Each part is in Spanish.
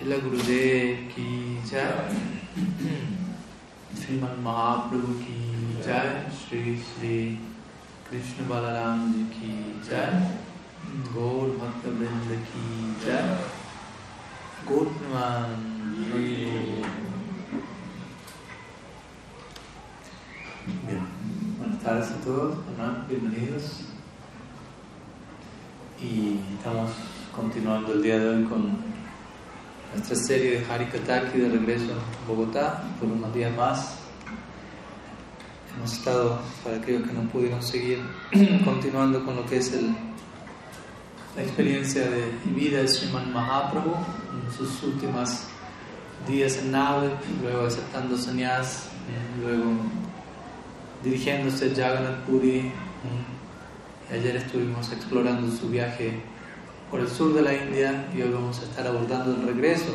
Shila Gurudev ki jai, Sriman Mahaprabhu ki jai, Shri Shri Krishna Balaram ki jai, Gaur Bhakta Vrinda ki jai, Gautman buenas tardes a todos, bienvenidos. Y estamos continuando el día de hoy con nuestra serie de Harikataki de regreso a Bogotá por unos días más. Hemos estado, para aquellos que no pudieron seguir, continuando con lo que es el, la experiencia de vida de Sriman Mahaprabhu en sus últimos días en nave, luego aceptando sannyas, luego dirigiéndose a Jagannath Puri. Ayer estuvimos explorando su viaje por el sur de la India y hoy vamos a estar abordando el regreso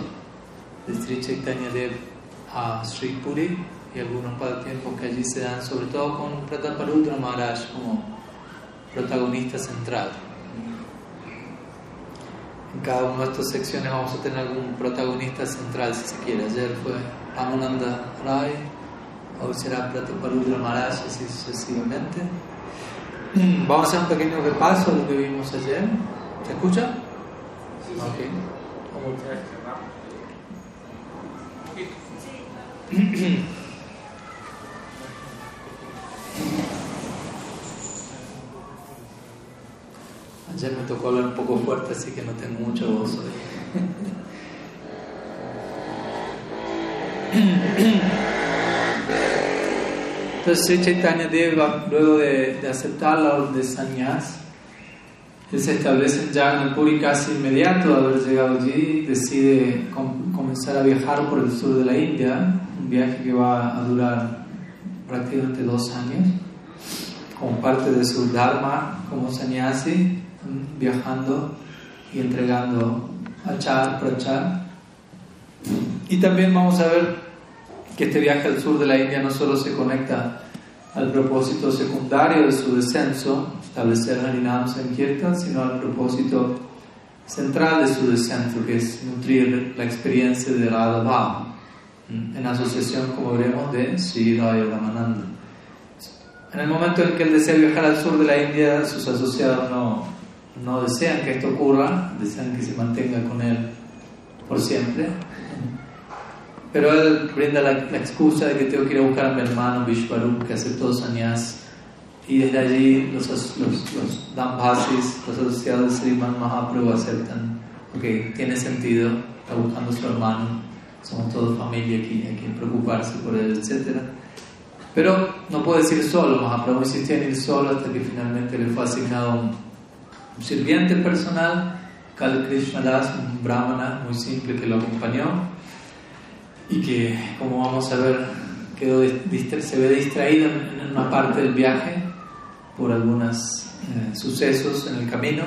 de Sri Chaitanya Dev a Sri Puri y algunos tiempos que allí se dan, sobre todo con Prataparudra Maharaj como protagonista central. En cada una de estas secciones vamos a tener algún protagonista central, si se quiere. Ayer fue Amananda Rai, hoy será Prataparudra Maharaj, así sucesivamente. Vamos a hacer un pequeño repaso de lo que vimos ayer. ¿Se escucha? Sí. Okay. Ayer me tocó hablar un poco fuerte, así que no tengo mucho voz hoy. Entonces Chaitanya Deva, luego de, de aceptar la orden de sannyas, él se establece en Jagannath casi inmediato de haber llegado allí, decide comenzar a viajar por el sur de la India, un viaje que va a durar prácticamente dos años, como parte de su Dharma como sannyasi, viajando y entregando achar, prachar. Y también vamos a ver que este viaje al sur de la India no solo se conecta al propósito secundario de su descenso, establecer Harinam Sankirtan, sino al propósito central de su descenso, que es nutrir la experiencia de Radha Bhava, en asociación, como veremos, de Sri Ramananda. En el momento en que él desea viajar al sur de la India, sus asociados no, no desean que esto ocurra, desean que se mantenga con él por siempre. Pero él brinda la, excusa de que tengo que ir a buscar a mi hermano Vishwarup, que aceptó sannyas y desde allí los, los, los Dambhasis, los asociados de Sriman Mahaprabhu aceptan, ok, tiene sentido, está buscando a su hermano, somos todos familia aquí, hay que preocuparse por él, etc. Pero no puede ir solo, Mahaprabhu insistía en ir solo hasta que finalmente le fue asignado un, sirviente personal, Kal Krishna Das, un brahmana muy simple que lo acompañó y que, como vamos a ver, quedó se ve distraído en una parte del viaje por algunos eh, sucesos en el camino.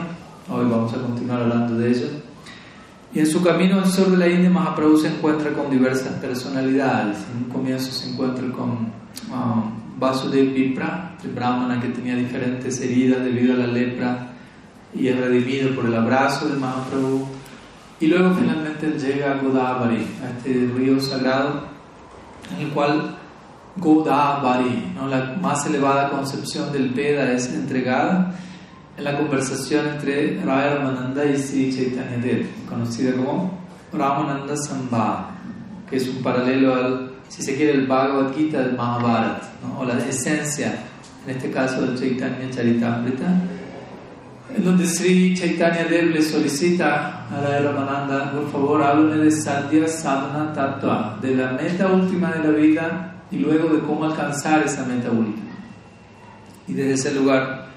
Hoy vamos a continuar hablando de ello. Y en su camino al sur de la India, Mahaprabhu se encuentra con diversas personalidades. En un comienzo se encuentra con um, Vasudev Vipra, el brahmana que tenía diferentes heridas debido a la lepra y es redimido por el abrazo de Mahaprabhu. Y luego finalmente llega a Godavari, a este río sagrado, en el cual Godavari, ¿no? la más elevada concepción del Veda es entregada en la conversación entre Raya Ramananda y Sri Chaitanya Dev, conocida como Ramananda Sambha, que es un paralelo al, si se quiere, el Bhagavad Gita del Mahabharata, o la esencia, en este caso del Chaitanya Charitamrita, en donde Sri Chaitanya Dev le solicita a Raya Ramananda, por favor, háblame de Sadhya Sadhana Tattva, de la meta última de la vida y luego de cómo alcanzar esa meta última. Y desde ese lugar,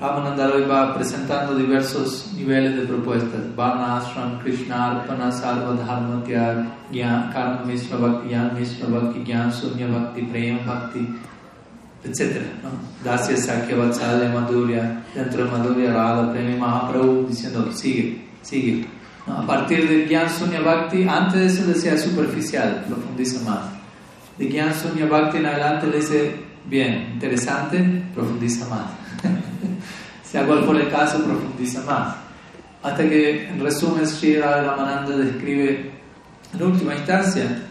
Ramananda hoy va presentando diversos niveles de propuestas: Varna Ashram, Krishna, Arpana, Sarva, Dharma, Tyag, Karma, Mishra Bhakti, Gyan, Mishra Bhakti, Gyan, Sunya Bhakti, Prem Bhakti, etc. ¿no? Dasya, Sakya, Vatsalya, Madhurya, dentro de Madhurya, Radha, Premi, Mahaprabhu, diciendo: sigue, sigue. ¿no? A partir de Gyan, Sunya Bhakti, antes de eso decía superficial, profundiza más de Gyan Sunya Bhakti en adelante le dice, bien, interesante, profundiza más. sea cual fuera el caso, profundiza más. Hasta que, en resumen, Sri Ramananda describe en última instancia,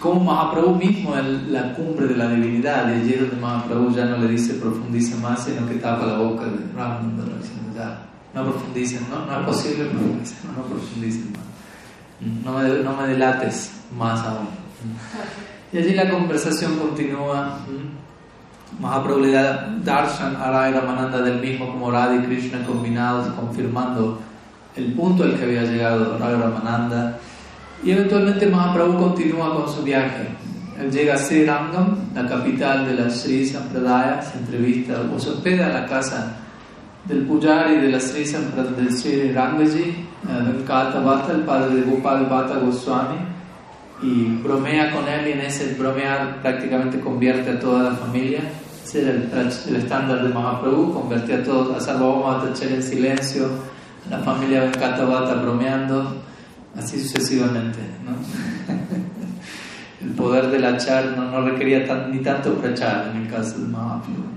como Mahaprabhu mismo es la cumbre de la divinidad, y es donde Mahaprabhu ya no le dice profundice más, sino que tapa la boca de Ramananda, no profundicen, no, no es posible profundizar, no, no profundicen más, no me, no me delates más aún. Y allí la conversación continúa. Mahaprabhu le da darshan a Ramananda del mismo como Radha y Krishna combinados, confirmando el punto al que había llegado Rai Ramananda. Y eventualmente Mahaprabhu continúa con su viaje. Él llega a Sri Rangam, la capital de la Sri Sampradaya, se entrevista o se hospeda en la casa del Pujari de la Sri Sampradaya del Sri Rangaji, Venkata Bhatta, el padre de Gopal Bhatta Goswami, y bromea con él y en ese bromear prácticamente convierte a toda la familia. Ese era el, estándar de Mahaprabhu, convertía a todos, a Sarvabhauma en silencio, la familia Venkata Bhatta bromeando así sucesivamente. ¿no? el poder del achar no, no requería ni tanto prachar en el caso de Mahaprabhu.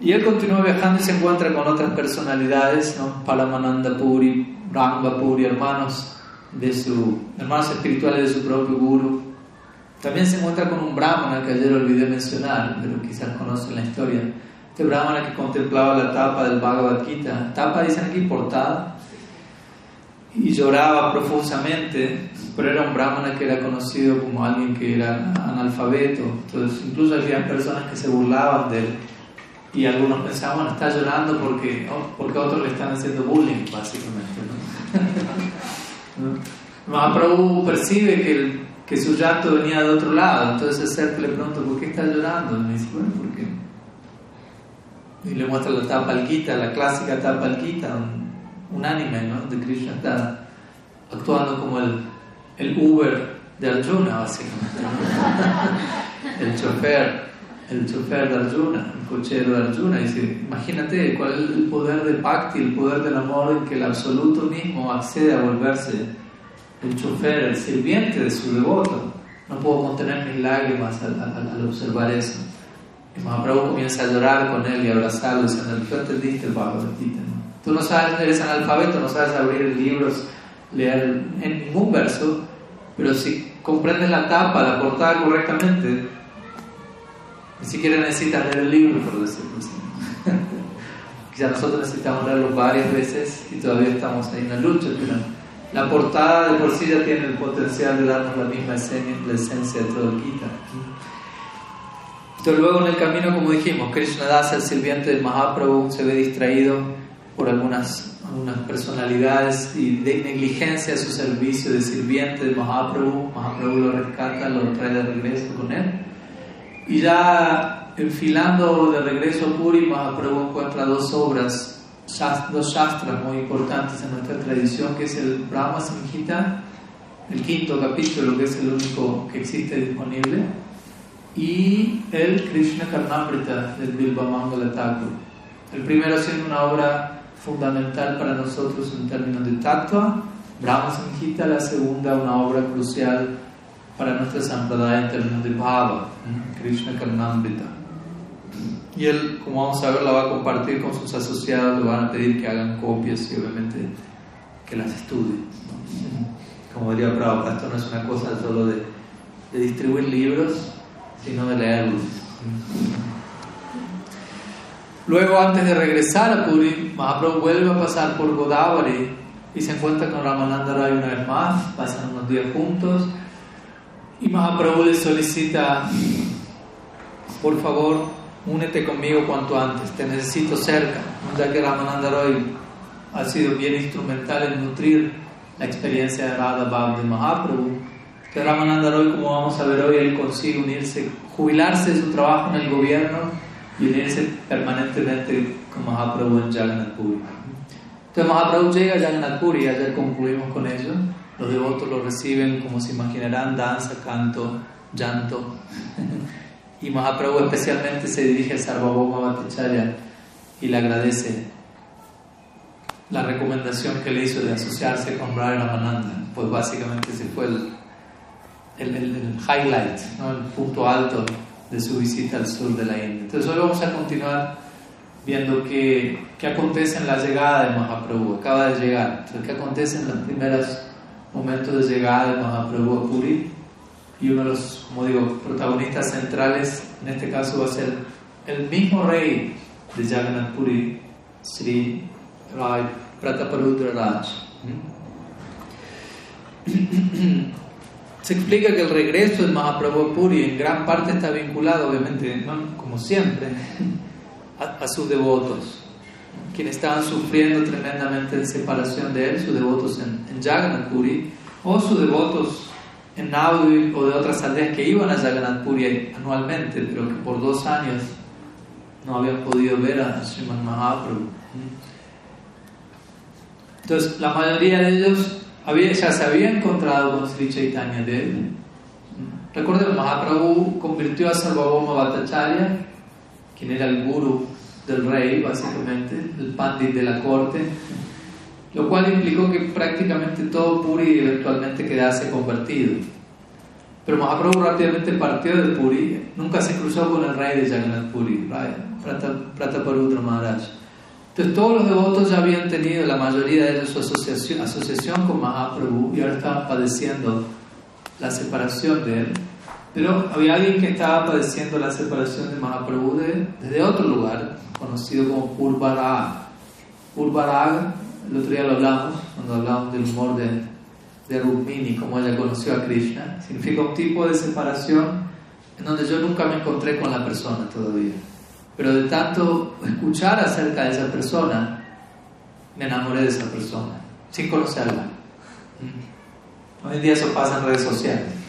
Y él continúa viajando y se encuentra con otras personalidades, ¿no? Palamananda Puri, Ranga Puri, hermanos, de su, hermanos espirituales de su propio guru. También se encuentra con un brahmana que ayer olvidé mencionar, pero quizás conocen la historia. Este brahmana que contemplaba la tapa del Bhagavad Gita. Tapa dicen aquí portada y lloraba profusamente, pero era un brahmana que era conocido como alguien que era analfabeto, entonces incluso había personas que se burlaban de él y algunos pensaban, está llorando porque, oh, porque otros le están haciendo bullying, básicamente. ¿no? Mahaprabhu percibe que, que su llanto venía de otro lado, entonces el le pregunta, ¿por qué está llorando? Y me dice, bueno, ¿por qué? Y le muestra la tapa alquita, la clásica tapa alquita, un anime, ¿no? De Krishna está actuando como el, el Uber de Arjuna, básicamente. el chofer, el chofer de Arjuna, el cochero de Arjuna. Dice, imagínate cuál es el poder de Bhakti, el poder del amor en que el absoluto mismo accede a volverse el chofer, el sirviente de su devoto. No puedo contener mis lágrimas al, observar eso. Y Mahaprabhu comienza a llorar con él y abrazarlo, diciendo, tú entendiste el Bhagavad Gita, Tú no sabes, eres analfabeto, no sabes abrir libros, leer en ningún verso, pero si comprendes la tapa, la portada correctamente, ni siquiera necesitas leer el libro, por decirlo así. Quizá nosotros necesitamos leerlo varias veces y todavía estamos ahí en la lucha, pero la portada de por sí ya tiene el potencial de darnos la misma esencia, la esencia de todo el Gita. Entonces luego en el camino, como dijimos, Krishna Das, el sirviente de Mahaprabhu, se ve distraído por algunas, algunas personalidades y de negligencia a su servicio de sirviente de Mahaprabhu. Mahaprabhu lo rescata, lo trae de regreso con él. Y ya enfilando de regreso a Puri, Mahaprabhu encuentra dos obras, dos shastras muy importantes en nuestra tradición, que es el Brahma Samhita, el quinto capítulo, que es el único que existe disponible, y el Krishna Karnamrita del Bilba Mangala Thakur. El primero siendo una obra fundamental para nosotros en términos de tatua, Brahma Samhita, la segunda, una obra crucial para nuestra sampradaya en términos de bhava, Krishna Karnamrita. Y él, como vamos a ver, la va a compartir con sus asociados, le van a pedir que hagan copias y obviamente que las estudien. Como diría Prabhupada, esto no es una cosa solo de, de distribuir libros, sino de leerlos. Luego, antes de regresar a Puri, Mahaprabhu vuelve a pasar por Godavari y se encuentra con Ramananda Rai una vez más, pasan unos días juntos y Mahaprabhu le solicita, por favor, únete conmigo cuanto antes, te necesito cerca, ya que Ramananda Rai ha sido bien instrumental en nutrir la experiencia de Radha Bhav de Mahaprabhu. Que Ramananda Roy, como vamos a ver hoy, él consigue unirse, jubilarse de su trabajo en el gobierno y unirse permanentemente con Mahaprabhu en Jagannath Puri. Entonces Mahaprabhu llega a Jagannath Puri, ayer concluimos con ello. Los devotos lo reciben, como se imaginarán, danza, canto, llanto. y Mahaprabhu especialmente se dirige a Sarvabhauma Bhattacharya y le agradece la recomendación que le hizo de asociarse con Raya Ramananda. Pues básicamente ese fue el, el, el, highlight, ¿no? el punto alto de su visita al sur de la India. Entonces hoy vamos a continuar viendo qué, qué acontece en la llegada de Mahaprabhu. Acaba de llegar. Entonces, ¿qué acontece en las primeras momento de llegada de Mahaprabhu a Puri. Y uno de los, como digo, protagonistas centrales en este caso va a ser el mismo rey de Jagannath Puri, Sri Rai Prataparudra Raj. Se explica que el regreso de Mahaprabhu a Puri en gran parte está vinculado, obviamente, como siempre, a, sus devotos, quienes estaban sufriendo tremendamente de separación de él, sus devotos en, en Jagannath Puri, o sus devotos en Naudi o de otras aldeas que iban a Jagannath Puri anualmente, pero que por dos años no habían podido ver a Sriman Mahaprabhu. Entonces, la mayoría de ellos había, ya se había encontrado con Sri Chaitanya Dev. Recuerden, Mahaprabhu convirtió a Sarvabhauma Bhattacharya, quien era el guru del rey, básicamente, el pandit de la corte, lo cual implicó que prácticamente todo Puri eventualmente quedase convertido. Pero Mahaprabhu rápidamente partió de Puri, nunca se cruzó con el rey de Jagannath Puri, Prataparudra Maharaj. Entonces todos los devotos ya habían tenido, la mayoría de ellos, su asociación, asociación con Mahaprabhu y ahora estaban padeciendo la separación de él. Pero había alguien que estaba padeciendo la separación de Mahaprabhu desde otro lugar, conocido como Purvarag. Purvarag, el otro día lo hablamos, cuando hablamos del humor de, de Rukmini, como ella conoció a Krishna. Significa un tipo de separación en donde yo nunca me encontré con la persona todavía. Pero de tanto escuchar acerca de esa persona, me enamoré de esa persona, sin conocerla. Hoy en día eso pasa en redes sociales.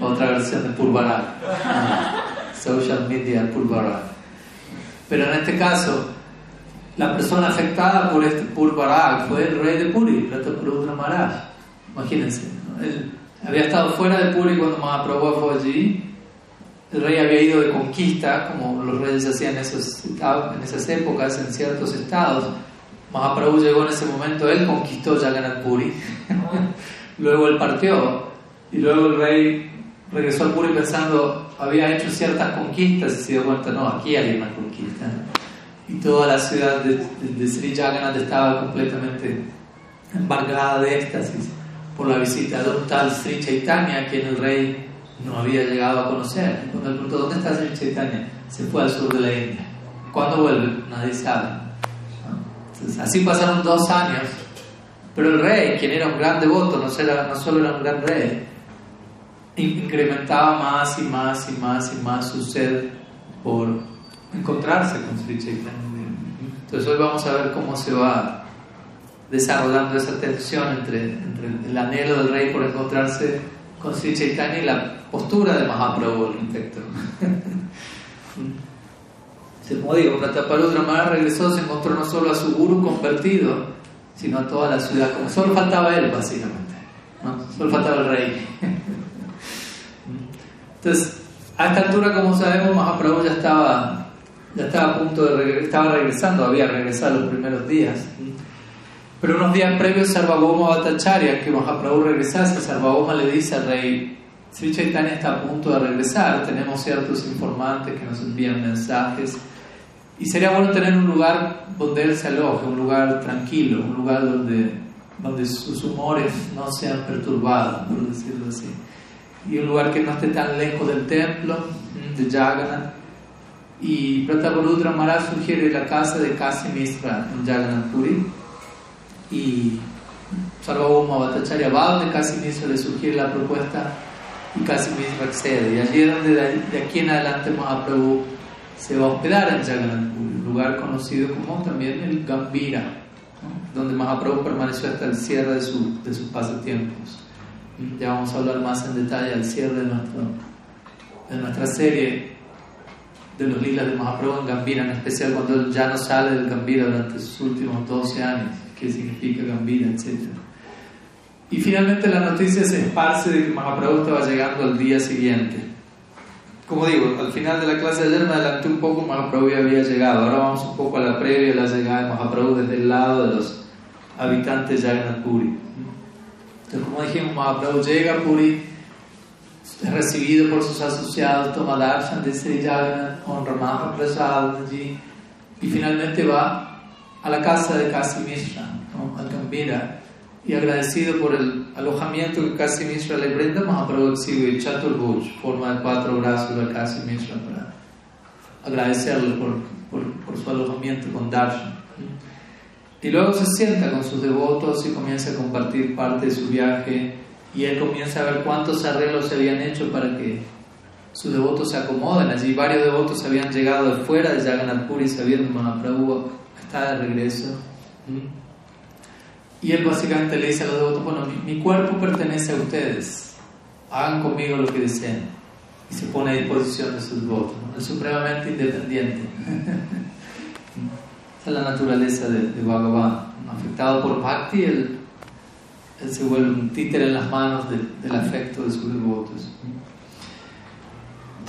Otra versión de Purvarag. Social media Purvarag. Pero en este caso, la persona afectada por este Purvarag fue el rey de Puri, Prataparudra Maharaj. Imagínense, él había estado fuera de Puri cuando Mahaprabhu fue allí el rey había ido de conquista, como los reyes hacían esos, en esas épocas, en ciertos estados. Mahaprabhu llegó en ese momento, él conquistó Jagannath Puri. luego él partió y luego el rey regresó al Puri pensando, había hecho ciertas conquistas y se dio cuenta, no, aquí hay una conquista. Y toda la ciudad de, de, Sri Jagannath estaba completamente embargada de éxtasis por la visita de un tal Sri Chaitanya, quien el rey no había llegado a conocer. Cuando le preguntó, ¿dónde está Sri Chaitanya? Se fue al sur de la India. ¿Cuándo vuelve? Nadie sabe. así pasaron dos años. Pero el rey, quien era un gran devoto, no, no solo era un gran rey, incrementaba más y más y más y más su sed por encontrarse con Sri Chaitanya. Entonces hoy vamos a ver cómo se va desarrollando esa tensión entre, entre el anhelo del rey por encontrarse con Sri Chaitanya y la postura de Mahaprabhu al respecto. Como digo, Prataparudra Maharaj regresó, se encontró no solo a su guru convertido, sino a toda la ciudad, como solo faltaba él, básicamente. ¿no? Solo faltaba el rey. Entonces, a esta altura, como sabemos, Mahaprabhu ya estaba, ya estaba a punto de regresar, estaba regresando, había regresado los primeros días. Pero unos días previos, Sarvabhauma Bhattacharya, que Mahaprabhu regresase, Sarvabhauma le dice al rey Sri Chaitanya está a punto de regresar, tenemos ciertos informantes que nos envían mensajes y sería bueno tener un lugar donde él se aloje, un lugar tranquilo, un lugar donde, donde sus humores no sean perturbados, por decirlo así. Y un lugar que no esté tan lejos del templo de Jagannath. Y Prataparudra Maharaj sugiere la casa de Kasi Misra en Jagannath Puri. Y Sarvabhauma Bhattacharya va donde Kasi Misra le sugiere la propuesta y casi mismo accede. Y allí es donde de, aquí en adelante Mahaprabhu se va a hospedar en Jagannath un lugar conocido como también el Gambira, donde Mahaprabhu permaneció hasta el cierre de, su, de sus pasatiempos. Ya vamos a hablar más en detalle al cierre de, nuestro, de nuestra serie de los lilas de Mahaprabhu en Gambira, en especial cuando él ya no sale del Gambira durante sus últimos 12 años, qué significa Gambira, etcétera. Y finalmente la noticia se esparce de que Mahaprabhu estaba llegando al día siguiente. Como digo, al final de la clase de ayer me adelanté un poco, Mahaprabhu ya había llegado. Ahora vamos un poco a la previa la llegada de Mahaprabhu desde el lado de los habitantes de Jagannath Puri. Entonces, como dijimos, Mahaprabhu llega a Puri, es recibido por sus asociados, toma darshan de Sri Jagannath, honra Mahaprasad allí, y finalmente va a la casa de Kasi Mishra, al Gambira y agradecido por el alojamiento que Kasi Mishra le brinda, Mahaprabhu exhibe Chaturbhuj, forma de cuatro brazos de Kasi Mishra para agradecerle por, por, por, su alojamiento con Darshan. Y luego se sienta con sus devotos y comienza a compartir parte de su viaje y él comienza a ver cuántos arreglos se habían hecho para que sus devotos se acomoden. Allí varios devotos habían llegado de fuera de Jagannath Puri sabiendo Mahaprabhu está de regreso. Y él básicamente le dice a los devotos, bueno, mi, cuerpo pertenece a ustedes, hagan conmigo lo que deseen. Y se pone a disposición de sus devotos, es supremamente independiente. Esa es la naturaleza de, de Bhagavan. Afectado por Bhakti, él, él, se vuelve un títere en las manos del afecto de sus devotos.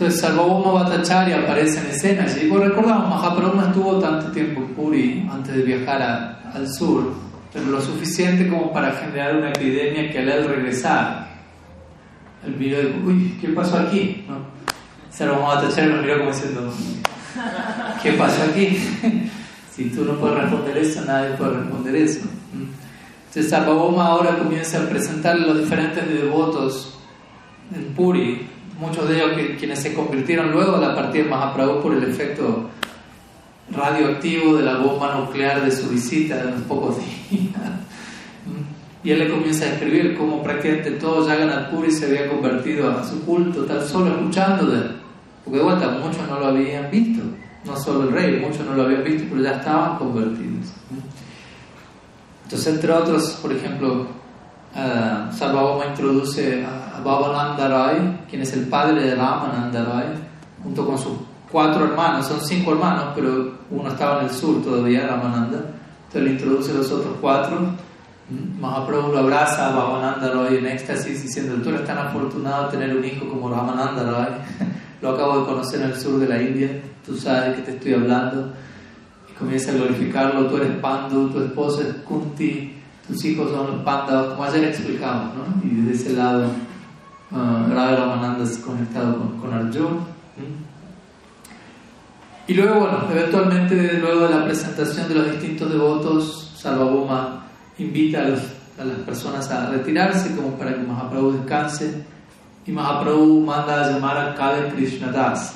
Entonces Sarvabhauma Bhattacharya aparece en escena y recordamos, Mahaprabhu no estuvo tanto tiempo en Puri antes de viajar al sur, pero lo suficiente como para generar una epidemia que al regresar, él miró uy, ¿qué pasó aquí? ¿No? Bhattacharya lo miró como diciendo, ¿qué pasó aquí? si tú no puedes responder eso, nadie puede responder eso. Entonces Sarvabhauma ahora comienza a presentarle los diferentes devotos en Puri muchos de ellos que, quienes se convirtieron luego a la partida de Mahaprabhu por el efecto radioactivo de la bomba nuclear de su visita de unos pocos días. Y él le comienza a escribir cómo prácticamente todo Jagannath Puri se había convertido a su culto, tan solo escuchando de él. Porque de vuelta, muchos no lo habían visto, no solo el rey, muchos no lo habían visto, pero ya estaban convertidos. Entonces, entre otros, por ejemplo, uh, Sarvabhauma introduce a Bhavananda Rai, quien es el padre de Ramananda Rai, junto con sus cuatro hermanos, son cinco hermanos, pero uno estaba en el sur todavía, Ramananda, entonces le introduce a los otros cuatro. Mahaprabhu lo abraza a Bhavananda Rai en éxtasis diciendo, tú eres tan afortunado de tener un hijo como Ramananda Rai, lo acabo de conocer en el sur de la India, tú sabes qué te estoy hablando, y comienza a glorificarlo, tú eres Pandu, tu esposa es Kunti, tus hijos son los Pandavas, como ayer explicamos, ¿no? y desde ese lado uh, Radha Ramananda es conectado con, con Arjuna. Y luego, bueno, eventualmente, luego de la presentación de los distintos devotos, Sarvabhauma invita a, las personas a retirarse como para que Mahaprabhu descanse. Y Mahaprabhu manda a llamar a Kale Krishnadas,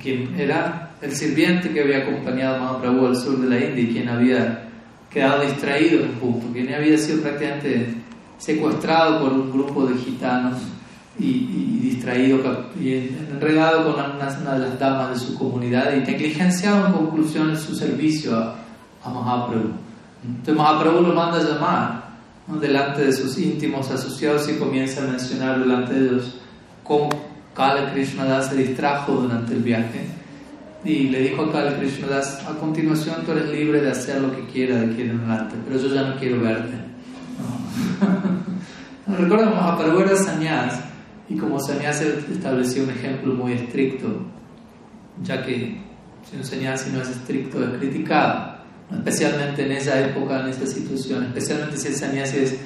quien era el sirviente que había acompañado a Mahaprabhu al sur de la India y quien había quedado distraído en un punto, quien había sido prácticamente secuestrado por un grupo de gitanos y, distraído y enredado con una, de las damas de su comunidad y negligenciado en conclusión en su servicio a, a Mahaprabhu. Entonces Mahaprabhu lo manda a llamar delante de sus íntimos asociados y comienza a mencionar delante de ellos cómo Kala Krishnadas se distrajo durante el viaje y le dijo a Kala Krishnadas a continuación tú eres libre de hacer lo que quieras de aquí en adelante pero yo ya no quiero verte no. recuerda Mahaprabhu era sannyas y como sannyasi estableció un ejemplo muy estricto, ya que si un sannyasi no es estricto es criticado, especialmente en esa época, en esa situación, especialmente si el sannyasi es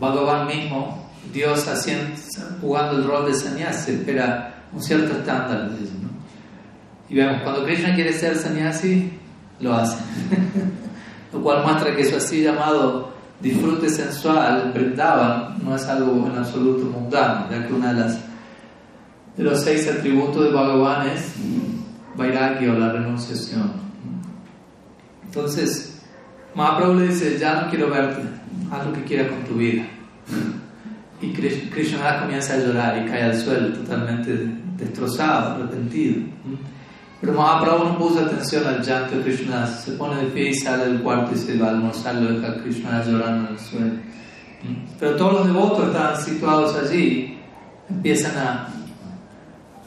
Bhagavan mismo, Dios haciendo, jugando el rol de sannyasi, espera un cierto estándar de eso. ¿no? Y vemos, cuando Krishna quiere ser sannyasi, lo hace. lo cual muestra que eso así llamado disfrute sensual, Vrindavan, no es algo en absoluto mundano, ya que una de las de los seis atributos de Bhagavan es Vairagya o la renunciación. Entonces, Mahaprabhu le dice, ya no quiero verte, haz lo que quieras con tu vida. Y Krishna comienza a llorar y cae al suelo totalmente destrozado, arrepentido. Pero Mahaprabhu no puso atención al llanto de Krishna, se pone de pie y sale del cuarto y se va a almorzar, lo deja Krishna llorando en el suelo. Pero todos los devotos estaban situados allí, empiezan a,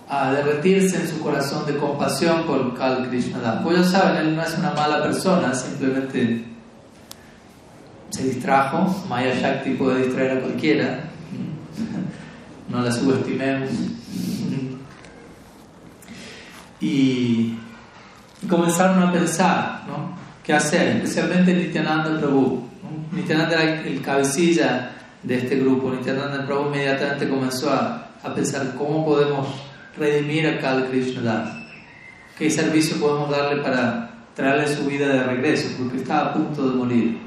a derretirse en su corazón de compasión por Kal Krishna. Pues ya saben, él no es una mala persona, simplemente se distrajo. Maya Shakti puede distraer a cualquiera, no la subestimemos y, comenzaron a pensar, ¿no? ¿Qué hacer? Especialmente Nityananda Prabhu. Nityananda era el cabecilla de este grupo. Nityananda Prabhu inmediatamente comenzó a, a pensar cómo podemos redimir a Kal Krishna ¿Qué servicio podemos darle para traerle su vida de regreso? Porque estaba a punto de morir.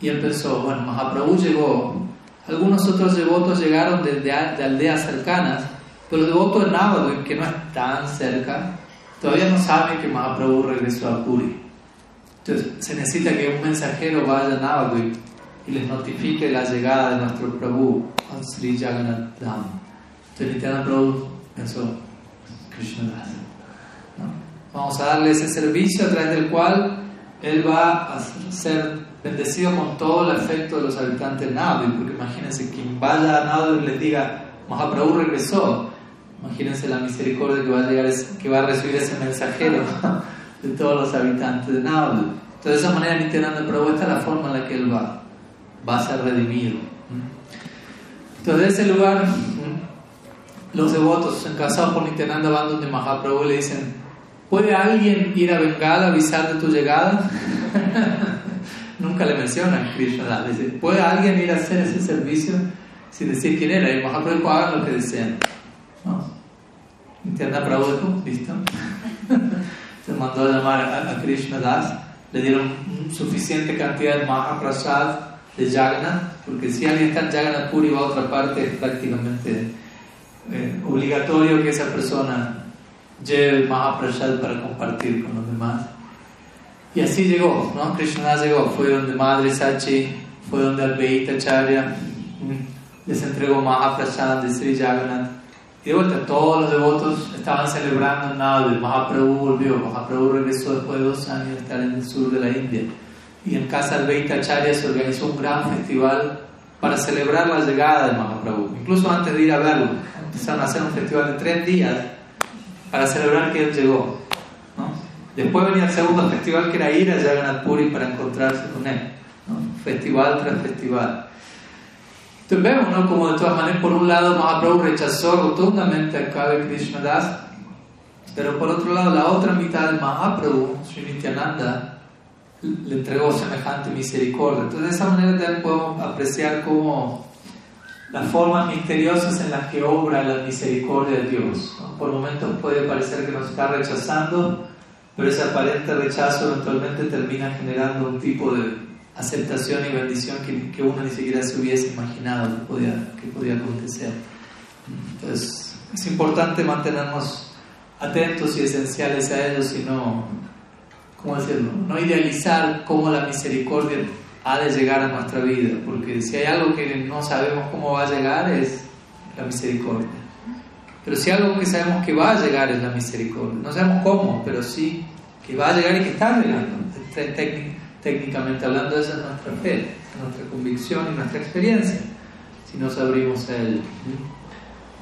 Y él pensó, bueno, Mahaprabhu llegó, algunos otros devotos llegaron desde de aldeas cercanas, pero el devoto de Navadvip, que no es tan cerca, todavía no sabe que Mahaprabhu regresó a Puri. Entonces se necesita que un mensajero vaya a Navadvip y les notifique la llegada de nuestro Prabhu al Sri Jagannath Dham. Entonces Nityananda Prabhu pensó, Krishna ¿no? Vamos a darle ese servicio a través del cual él va a ser bendecido con todo el efecto de los habitantes de Navadvip, porque imagínense, quien vaya a Navadvip les diga, Mahaprabhu regresó, Imagínense la misericordia que va a, llegar, que va a recibir ese mensajero de todos los habitantes de Nauru. Entonces, de esa manera, Nityananda Prabhu, esta es la forma en la que él va, va a ser redimido. Entonces, de ese lugar, los devotos encasados por Nityananda van donde Mahaprabhu le dicen: ¿Puede alguien ir a Bengala a avisar de tu llegada? Nunca le mencionan Krishna. Dice: ¿Puede alguien ir a hacer ese servicio sin decir quién era? Y Mahaprabhu hagan lo que deseen. ¿no? Prabhu listo. Se mandó a llamar a, Krishna Das, le dieron suficiente cantidad de Mahaprasad de Jagannath, porque si alguien está en Jagannath Puri va a otra parte, es prácticamente eh, obligatorio que esa persona lleve Mahaprasad para compartir con los demás. Y así llegó, ¿no? Krishna Das llegó, fue donde Madre Sachi, fue donde Advaita Charya les entregó Mahaprasad de Sri Jagannath de vuelta, todos los devotos estaban celebrando nada de Mahaprabhu volvió. Mahaprabhu regresó después de dos años de estar en el sur de la India. Y en casa Albeita Acharya se organizó un gran festival para celebrar la llegada de Mahaprabhu. Incluso antes de ir a verlo, empezaron a hacer un festival de tres días para celebrar que él llegó. Después venía el segundo festival que era ir a Jagannath Puri para encontrarse con él. Festival tras festival. Entonces vemos, ¿no? Como de todas maneras, por un lado Mahaprabhu rechazó rotundamente a Kavi Krishna Das, pero por otro lado, la otra mitad de Mahaprabhu, Sri Nityananda, le entregó semejante misericordia. Entonces, de esa manera también podemos apreciar cómo las formas misteriosas en las que obra la misericordia de Dios. Por momentos puede parecer que nos está rechazando, pero ese aparente rechazo eventualmente termina generando un tipo de aceptación y bendición que, que, uno ni siquiera se hubiese imaginado que podía, que podía acontecer. Entonces, es importante mantenernos atentos y esenciales a ellos y no, ¿cómo decirlo? No idealizar cómo la misericordia ha de llegar a nuestra vida, porque si hay algo que no sabemos cómo va a llegar es la misericordia. Pero si hay algo que sabemos que va a llegar es la misericordia. No sabemos cómo, pero sí que va a llegar y que está llegando. Técnica técnicamente hablando, esa es nuestra fe, nuestra convicción y nuestra experiencia, si nos abrimos a él.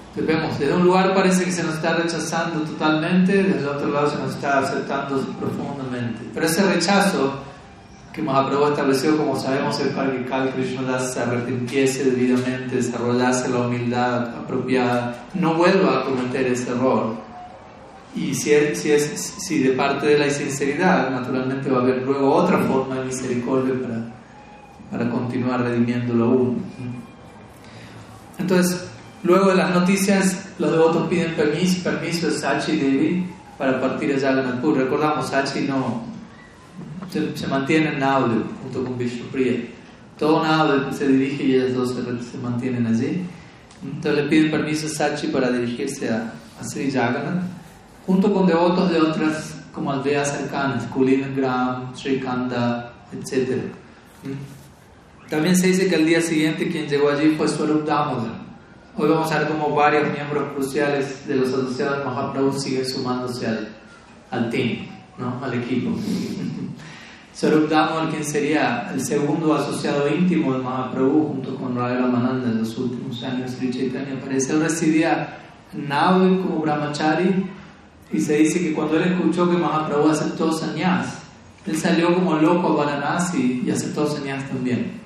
Entonces vemos, desde un lugar parece que se nos está rechazando totalmente, desde otro lado se nos está aceptando profundamente. Pero ese rechazo que Mahaprabhu estableció, como sabemos, es para que Kal Krishna se arrepintiese debidamente, desarrollase la humildad apropiada, no vuelva a cometer ese error y si, es, si, es, si de parte de la sinceridad, naturalmente va a haber luego otra forma de misericordia para, para continuar redimiéndolo uno. Entonces, luego de las noticias, los devotos piden permiso, permiso de Sachi Devi para partir a Jagannath Recordamos, Sachi no se, mantiene en Naude junto con Vishnupriya. Todo Naude se dirige y ellas dos se, mantienen allí. Entonces le piden permiso a Sachi para dirigirse a, a Sri Jagannath junto con devotos de otras como aldeas cercanas, Kulingram, Srikanda, etc. ¿Mm? También se dice que el día siguiente quien llegó allí fue Swarup Damodar. Hoy vamos a ver cómo varios miembros cruciales de los asociados de Mahaprabhu siguen sumándose al, al team, ¿no? al equipo. Swarup Damodar, quien sería el segundo asociado íntimo de Mahaprabhu junto con Radha Ramananda en los últimos años, Sri Chaitanya parece, él residía en Navi como brahmachari y se dice que cuando él escuchó que Mahaprabhu aceptó sannyas, él salió como loco a Varanasi y aceptó sannyas también.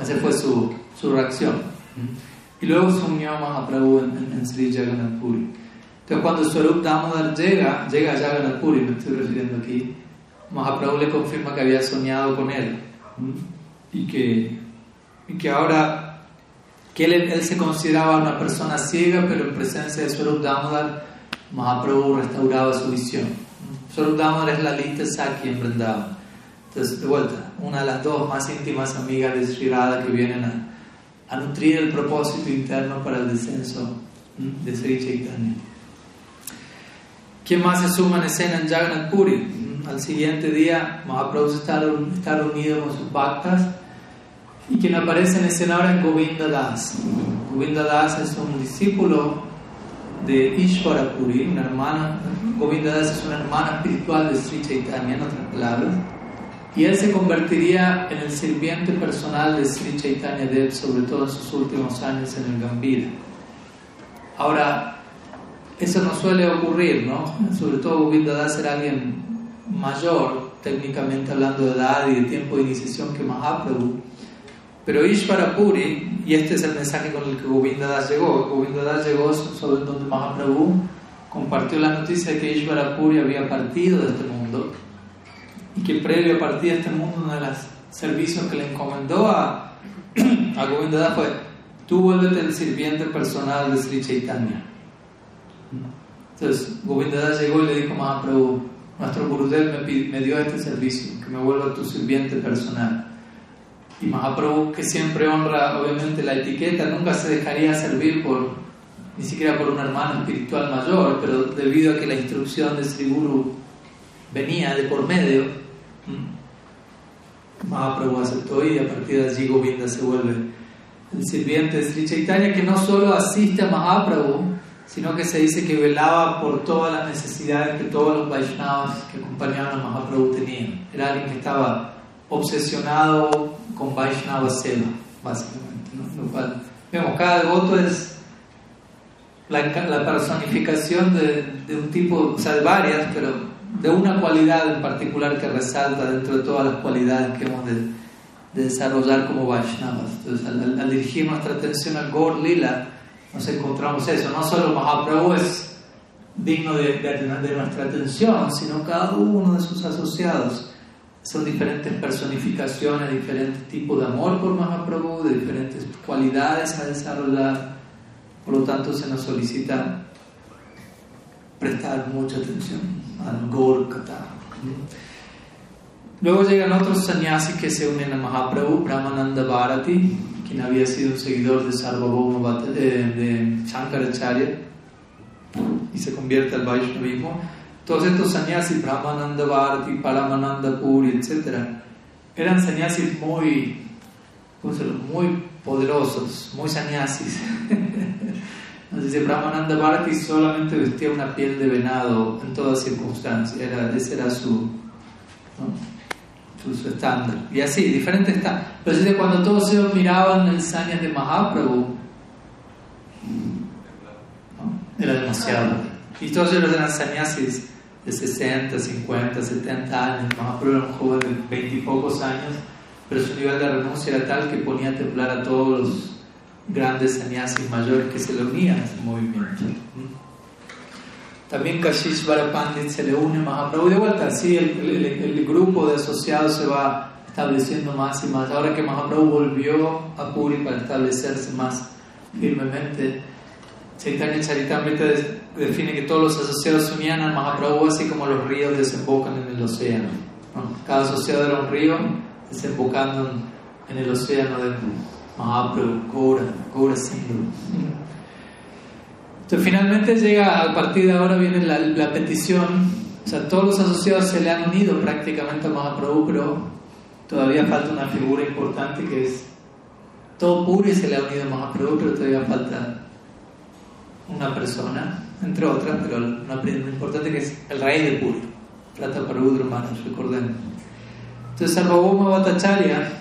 Esa fue su, su, reacción. Y luego se unió a Mahaprabhu en, en, Sri Jagannath Puri. Entonces cuando Swarup Damodar llega, llega a Jagannath Puri, me estoy refiriendo aquí, Mahaprabhu le confirma que había soñado con él y que, y que ahora que él, él, se consideraba una persona ciega, pero en presencia de Swarup Damodar Mahaprabhu restauraba su visión. Swarup es la lista Saki en Vrindavan. Entonces, de vuelta, una de las dos más íntimas amigas de Sri Radha que vienen a, a nutrir el propósito interno para el descenso de Sri Chaitanya. ¿Quién más se suma en escena en Jagannath Puri? Al siguiente día, Mahaprabhu está, está reunido con sus bhaktas y quien aparece en escena ahora es Govinda Das. Govinda Das es un discípulo de Ishvara Puri, una hermana. Govinda Das es una hermana espiritual de Sri Chaitanya, en otras palabras. Y él se convertiría en el sirviente personal de Sri Chaitanya Dev, sobre todo en sus últimos años en el Gambira. Ahora, eso no suele ocurrir, ¿no? Sobre todo Govinda Das era alguien mayor, técnicamente hablando de edad y de tiempo de iniciación que Mahaprabhu. Pero Ishvara Puri, y este es el mensaje con el que Govinda Das llegó, Govinda Das llegó sobre donde Mahaprabhu compartió la noticia de que Ishvara Puri había partido de este mundo y que previo a partir de este mundo uno de los servicios que le encomendó a, a Govinda Das fue tú vuélvete el sirviente personal de Sri Chaitanya. Entonces Govinda Das llegó y le dijo a Mahaprabhu, nuestro Gurudev me, me dio este servicio, que me vuelva tu sirviente personal. Y Mahaprabhu, que siempre honra obviamente la etiqueta, nunca se dejaría servir por, ni siquiera por un hermano espiritual mayor, pero debido a que la instrucción de Sri Guru venía de por medio, Mahaprabhu aceptó y a partir de allí Govinda se vuelve el sirviente de Sri Chaitanya, que no solo asiste a Mahaprabhu, sino que se dice que velaba por todas las necesidades que todos los Vaishnavas que acompañaban a Mahaprabhu tenían. Era alguien que estaba obsesionado con Vaishnava Seva, básicamente. ¿no? Lo cual, vemos, cada devoto es la, la personificación de, de, un tipo, o sea, de varias, pero de una cualidad en particular que resalta dentro de todas las cualidades que hemos de, de desarrollar como Vaishnavas. Entonces, al, al, dirigir nuestra atención al Gaur Lila, nos encontramos eso. No solo Mahaprabhu es digno de, de, de nuestra atención, sino cada uno de sus asociados son diferentes personificaciones, diferentes tipos de amor por Mahaprabhu, de diferentes cualidades a desarrollar. Por lo tanto, se nos solicita prestar mucha atención al Gaur Kata. Luego llegan otros sannyasis que se unen a Mahaprabhu, Brahmananda Bharati, quien había sido un seguidor de Sarvabhauma de, de Shankaracharya, y se convierte al Vaishnavismo. Todos estos sannyasis, Brahmananda Bharati, Paramananda Puri, etc., eran sannyasis muy, muy poderosos, muy sannyasis. Entonces, Brahmananda Bharati solamente vestía una piel de venado en todas circunstancias, era, ese era su, ¿no? su, estándar. Y así, diferentes estándares. Pero desde cuando todos ellos miraban el sannyas de Mahaprabhu, ¿no? era demasiado. Y todos ellos eran sannyasis de 60, 50, 70 años. Mahaprabhu era un joven de 20 y pocos años, pero su nivel de renuncia era tal que ponía a temblar a todos los grandes sannyasis mayores que se le unían a ese movimiento. También Kashish Pandit se le une a Mahaprabhu. De vuelta, sí, el, el, el, grupo de asociados se va estableciendo más y más. Ahora que Mahaprabhu volvió a Puri para establecerse más firmemente, Chaitanya Charitamrita define que todos los asociados unían a Mahaprabhu así como los ríos desembocan en el océano. Cada asociado era un río desembocando en el océano de Mahaprabhu, Gaura, Gaura Sindhu. Entonces finalmente llega, a partir de ahora viene la, petición, o sea, todos los asociados se le han unido prácticamente a Mahaprabhu, pero todavía falta una figura importante que es, todo Puri se le ha unido Mahaprabhu, pero todavía falta una persona, entre otras, pero una importante que es el rey de Puri, Plata Parudra Maharaj, recordemos. Entonces Sarvabhauma Bhattacharya,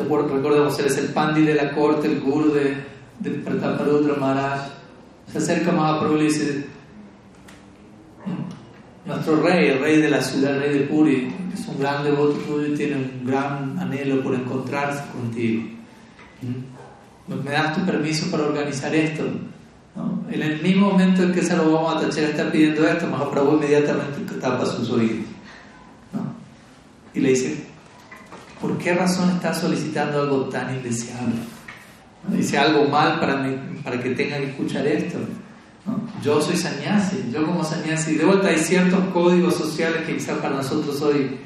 acuerdo, recordemos, él es el pandi de la corte, el guru de, de Prataparudra Maharaj, se acerca a Mahaprabhu y dice, nuestro rey, el rey de la ciudad, el rey de Puri, es un gran devoto tuyo y tiene un gran anhelo por encontrarse contigo. ¿Me das tu permiso para organizar esto? En el mismo momento en que Sarvabhauma Bhattacharya está pidiendo esto, Mahaprabhu inmediatamente tapa sus oídos. Y le dice, ¿por qué razón estás solicitando algo tan indeseable? Dice algo mal para, para que tenga que escuchar esto. Yo soy sannyasi, yo como sannyasi, de vuelta hay ciertos códigos sociales que quizás para nosotros hoy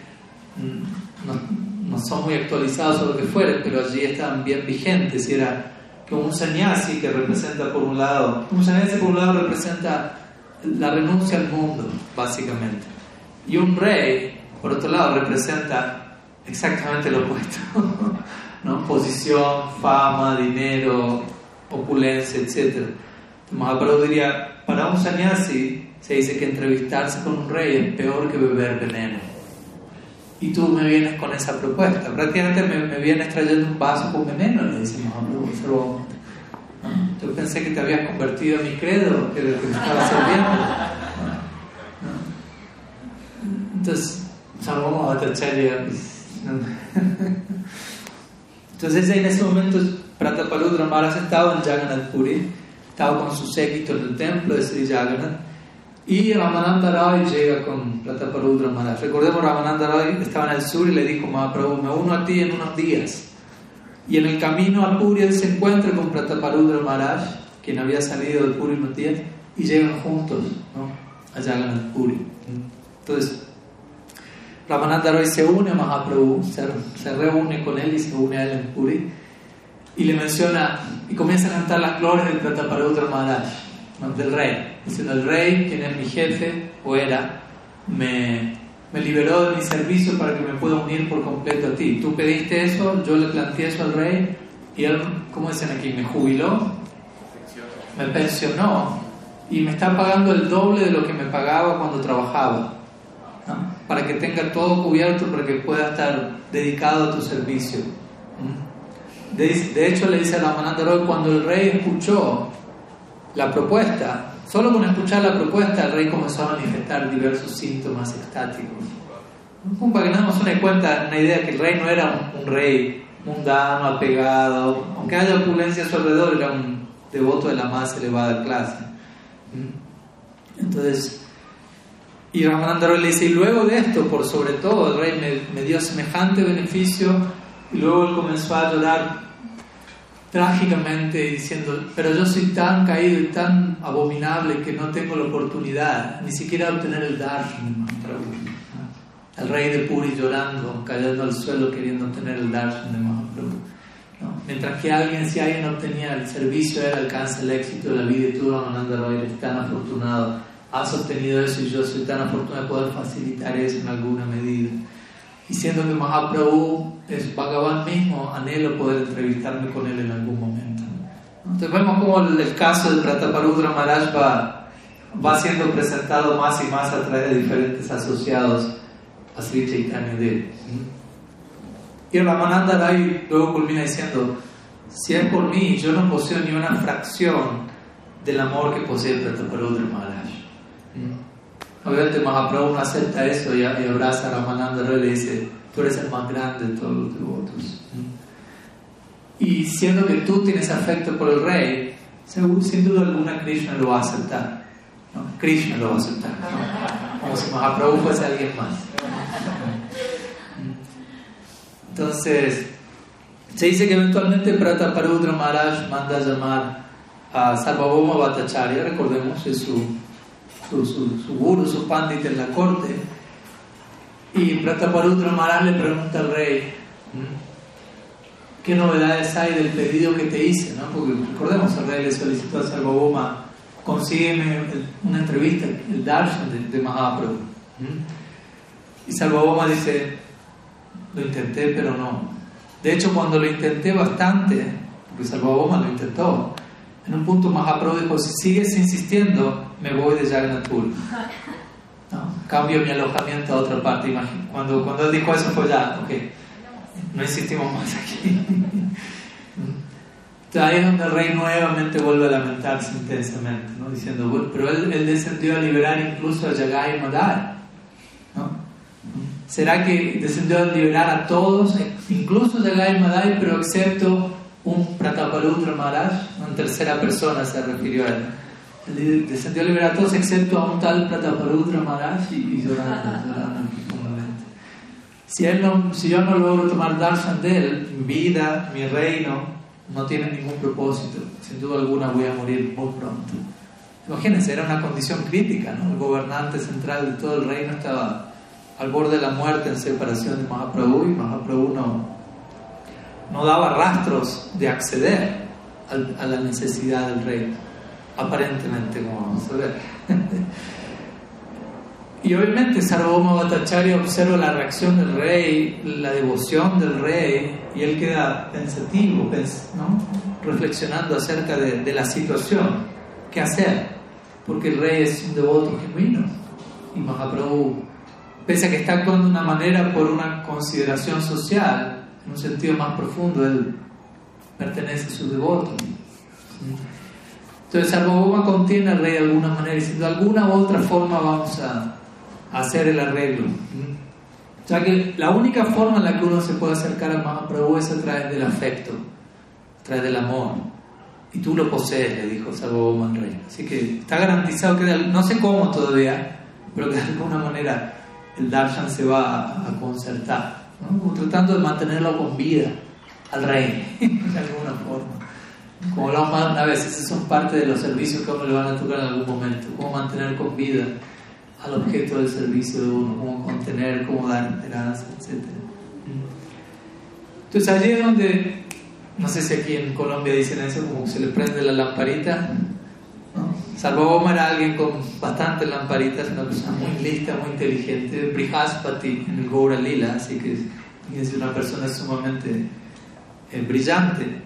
no, son muy actualizados o lo que fuere, pero allí estaban bien vigentes y era que un sannyasi que representa por un lado, un sannyasi por un lado representa la renuncia al mundo, básicamente, y un rey, por otro lado, representa exactamente lo opuesto, ¿no? posición, fama, dinero, opulencia, etc. Mahaprabhu diría, para un sannyasi se dice que entrevistarse con un rey es peor que beber veneno. Y tú me vienes con esa propuesta. Prácticamente me, me vienes trayendo un vaso con veneno, le dice Mahaprabhu. Yo pensé que te habías convertido en mi credo, que lo que me estaba sirviendo. Entonces, entonces en ese momento Pratapaludra Maharaj estaba en Jagannath Puri, estaba con su séquito en el templo de Sri Jagannath y Ramananda Rai llega con Pratapaludra Maharaj. Recordemos, Ramananda Rai estaba en el sur y le dijo, Mahaprabhu, me uno a ti en unos días. Y en el camino a Puri él se encuentra con Pratapaludra Maharaj, quien había salido de Puri unos días, y llegan juntos ¿no? a Jagannath Puri. Entonces, Ramananda Roy se une a Mahaprabhu, se, reúne con él y se une a él en Puri y le menciona y comienza a cantar las glorias del Prataparudra Maharaj, del rey, diciendo el rey, quien es mi jefe o era, me, me liberó de mi servicio para que me pueda unir por completo a ti. Tú pediste eso, yo le planteé eso al rey y él, ¿cómo dicen aquí? Me jubiló, me pensionó y me está pagando el doble de lo que me pagaba cuando trabajaba para que tenga todo cubierto, para que pueda estar dedicado a tu servicio. De, hecho, le dice a Ramananda Roy, cuando el rey escuchó la propuesta, solo con escuchar la propuesta, el rey comenzó a manifestar diversos síntomas extáticos. Para que nos una cuenta, una idea que el rey no era un, rey mundano, apegado, aunque haya opulencia a su alrededor, era un devoto de la más elevada clase. Entonces, y Ramananda le dice, y luego de esto, por sobre todo, el rey me, dio semejante beneficio, y luego él comenzó a llorar trágicamente diciendo, pero yo soy tan caído y tan abominable que no tengo la oportunidad ni siquiera de obtener el darshan de El rey de Puri llorando, cayendo al suelo queriendo obtener el darshan de Mahaprabhu. Mientras que alguien, si alguien obtenía el servicio, él alcanza el éxito de la vida y tú, Ramananda Roy, eres tan afortunado has obtenido eso y yo soy tan afortunado de poder facilitar eso en alguna medida. Y siendo que Mahaprabhu es Bhagavan mismo, anhelo poder entrevistarme con él en algún momento. Entonces vemos cómo el, caso de Prataparudra Maharaj va, va siendo presentado más y más a través de diferentes asociados a Sri Chaitanya Dev. Y Ramananda Rai luego culmina diciendo, si es por mí, yo no poseo ni una fracción del amor que posee Prataparudra Maharaj. Obviamente Mahaprabhu no acepta eso y, abraza a Ramananda Roy y le dice, tú eres el más grande de todos los devotos. Y siendo que tú tienes afecto por el rey, sin duda alguna Krishna lo va a aceptar. Krishna lo va a aceptar. Como si Mahaprabhu fuese alguien más. Entonces, se dice que eventualmente Prataparudra Maharaj manda a llamar a Sarvabhauma Bhattacharya, recordemos, es su, su, su guru, su pandit en la corte. Y Prataparudra Maharaj le pregunta al rey, ¿qué novedades hay del pedido que te hice? ¿no? Porque recordemos, el rey le solicitó a Sarvabhauma, consígueme una entrevista, el darshan de, de Mahaprabhu. Y Sarvabhauma dice, lo intenté pero no. De hecho, cuando lo intenté bastante, porque Sarvabhauma lo intentó, en un punto Mahaprabhu dijo, si sigues insistiendo, me voy de Jagannath ¿no? Cambio mi alojamiento a otra parte. Cuando, cuando él dijo eso fue ya, ok, no insistimos más aquí. Ahí es donde el rey nuevamente vuelve a lamentarse intensamente, ¿no? diciendo, bueno, pero él, él, descendió a liberar incluso a Yagai Madai. ¿no? ¿Será que descendió a liberar a todos, incluso a Yagai Madai, pero excepto un Pratapaludra Maharaj? En tercera persona se refirió a él descendió a liberar a todos excepto a un tal Prataparudra Maharaj y, llorando, Si, él no, si yo no logro tomar darshan de él, mi vida, mi reino, no tiene ningún propósito. Sin duda alguna voy a morir muy pronto. Imagínense, era una condición crítica, ¿no? El gobernante central de todo el reino estaba al borde de la muerte en separación de Mahaprabhu y Mahaprabhu no, no daba rastros de acceder a la necesidad del rey, aparentemente, como vamos a ver. y obviamente Sarvabhauma Bhattacharya observa la reacción del rey, la devoción del rey, y él queda pensativo, ¿no? reflexionando acerca de, la situación, qué hacer, porque el rey es un devoto genuino y Mahaprabhu, pese a que está actuando de una manera por una consideración social, en un sentido más profundo, él pertenece a su devoto. Entonces Sarvabhauma contiene al rey de alguna manera, diciendo de alguna u otra forma vamos a, hacer el arreglo. O sea que la única forma en la que uno se puede acercar a Mahaprabhu es a través del afecto, a través del amor. Y tú lo posees, le dijo Sarvabhauma al rey. Así que está garantizado que, no sé cómo todavía, pero que de alguna manera el darshan se va a, concertar, tratando de mantenerlo con vida al rey, de alguna forma. Como hablamos una vez, esos son parte de los servicios que a uno le van a tocar en algún momento, cómo mantener con vida al objeto del servicio de uno, cómo contener, cómo dar esperanza, etc. Entonces allí es donde, no sé si aquí en Colombia dicen eso, como que se le prende la lamparita, Sarvabhauma era alguien con bastantes lamparitas, una persona muy lista, muy inteligente, Brihaspati en el Gaura Lila, así que es una persona sumamente eh, brillante.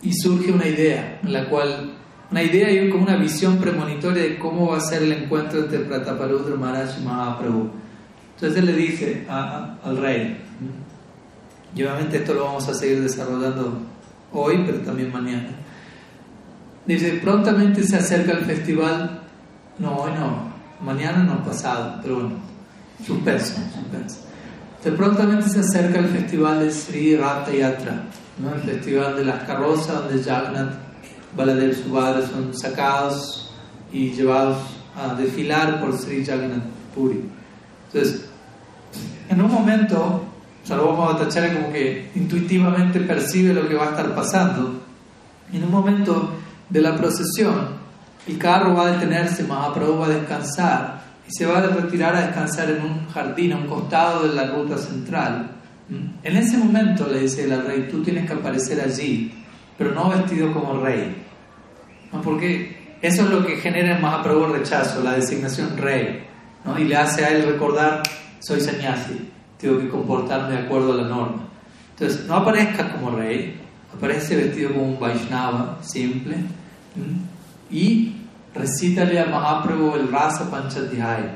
Y surge una idea, la cual, una idea y como una visión premonitoria de cómo va a ser el encuentro entre Prataparudra Maharaj y Mahaprabhu. Entonces él le dice al rey, y obviamente esto lo vamos a seguir desarrollando hoy, pero también mañana Dice, prontamente se acerca el festival, no, hoy no, mañana no, pasado, pero bueno, suspenso, suspenso. Entonces, prontamente se acerca el festival de Sri Ratha Yatra, ¿no? el festival de las carrozas donde Jagannath, Baladev su padre son sacados y llevados a desfilar por Sri Jagannath Puri. Entonces, en un momento, Sarvabhauma Bhattacharya como que intuitivamente percibe lo que va a estar pasando. En un momento de la procesión, el carro va a detenerse, Mahaprabhu va a descansar y se va a retirar a descansar en un jardín a un costado de la ruta central. En ese momento le dice el rey, tú tienes que aparecer allí, pero no vestido como rey. Porque eso es lo que genera en Mahaprabhu rechazo, la designación rey. ¿no? Y le hace a él recordar, soy sannyasi, tengo que comportarme de acuerdo a la norma. Entonces, no aparezca como rey, aparece vestido como un Vaishnava simple y recítale a Mahaprabhu el Rasa Panchadhyaya.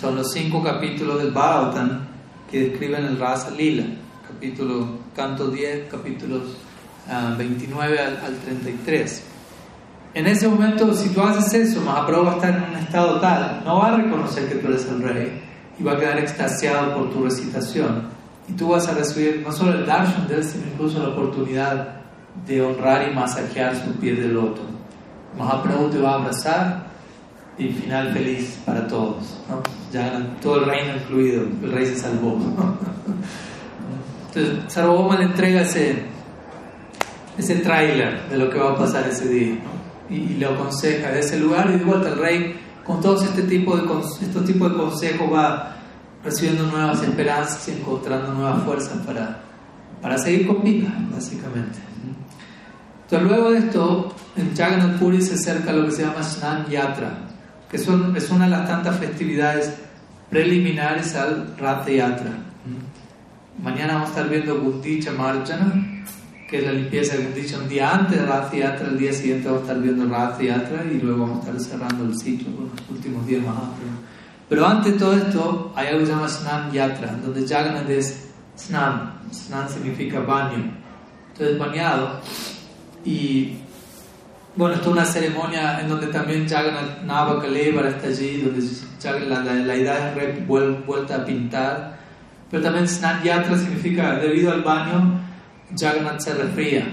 Son los cinco capítulos del Bhagavatam que describen el Rasa Lila, capítulo, canto 10, capítulos 29 ah, al, 33. En ese momento, si tú haces eso, Mahaprabhu va a estar en un estado tal, no va a reconocer que tú eres el rey y va a quedar extasiado por tu recitación y tú vas a recibir no solo el darshan de él, sino incluso la oportunidad de honrar y masajear su pie de loto. Mahaprabhu te va a abrazar y final feliz para todos. Ya todo el reino incluido, el rey se salvó. Entonces, Sarvabhauma le entrega ese, ese tráiler de lo que va a pasar ese día y, le aconseja de ese lugar y de vuelta el rey con todos este tipo de, estos tipos de consejos va recibiendo nuevas esperanzas y encontrando nuevas fuerzas para, para seguir con vida, básicamente. Entonces, luego de esto, en Jagannath Puri se acerca a lo que se llama Snan Yatra, que son, es una de las tantas festividades preliminares al Ratha Yatra. Mañana vamos a estar viendo Gundicha Marjana, que es la limpieza de Gundicha un día antes de Ratha Yatra, el día siguiente vamos a estar viendo Ratha Yatra y luego vamos a estar cerrando el ciclo con los últimos días más amplios. Pero antes de todo esto, hay algo que se llama Yatra, donde Jagannath es Snan. Snan significa baño. Entonces, bañado. Y bueno, esto es una ceremonia en donde también Jagannath Navakaleva está allí, donde la, la, la idea es vuelta a pintar. Pero también Snan Yatra significa, debido al baño, Jagannath se resfría.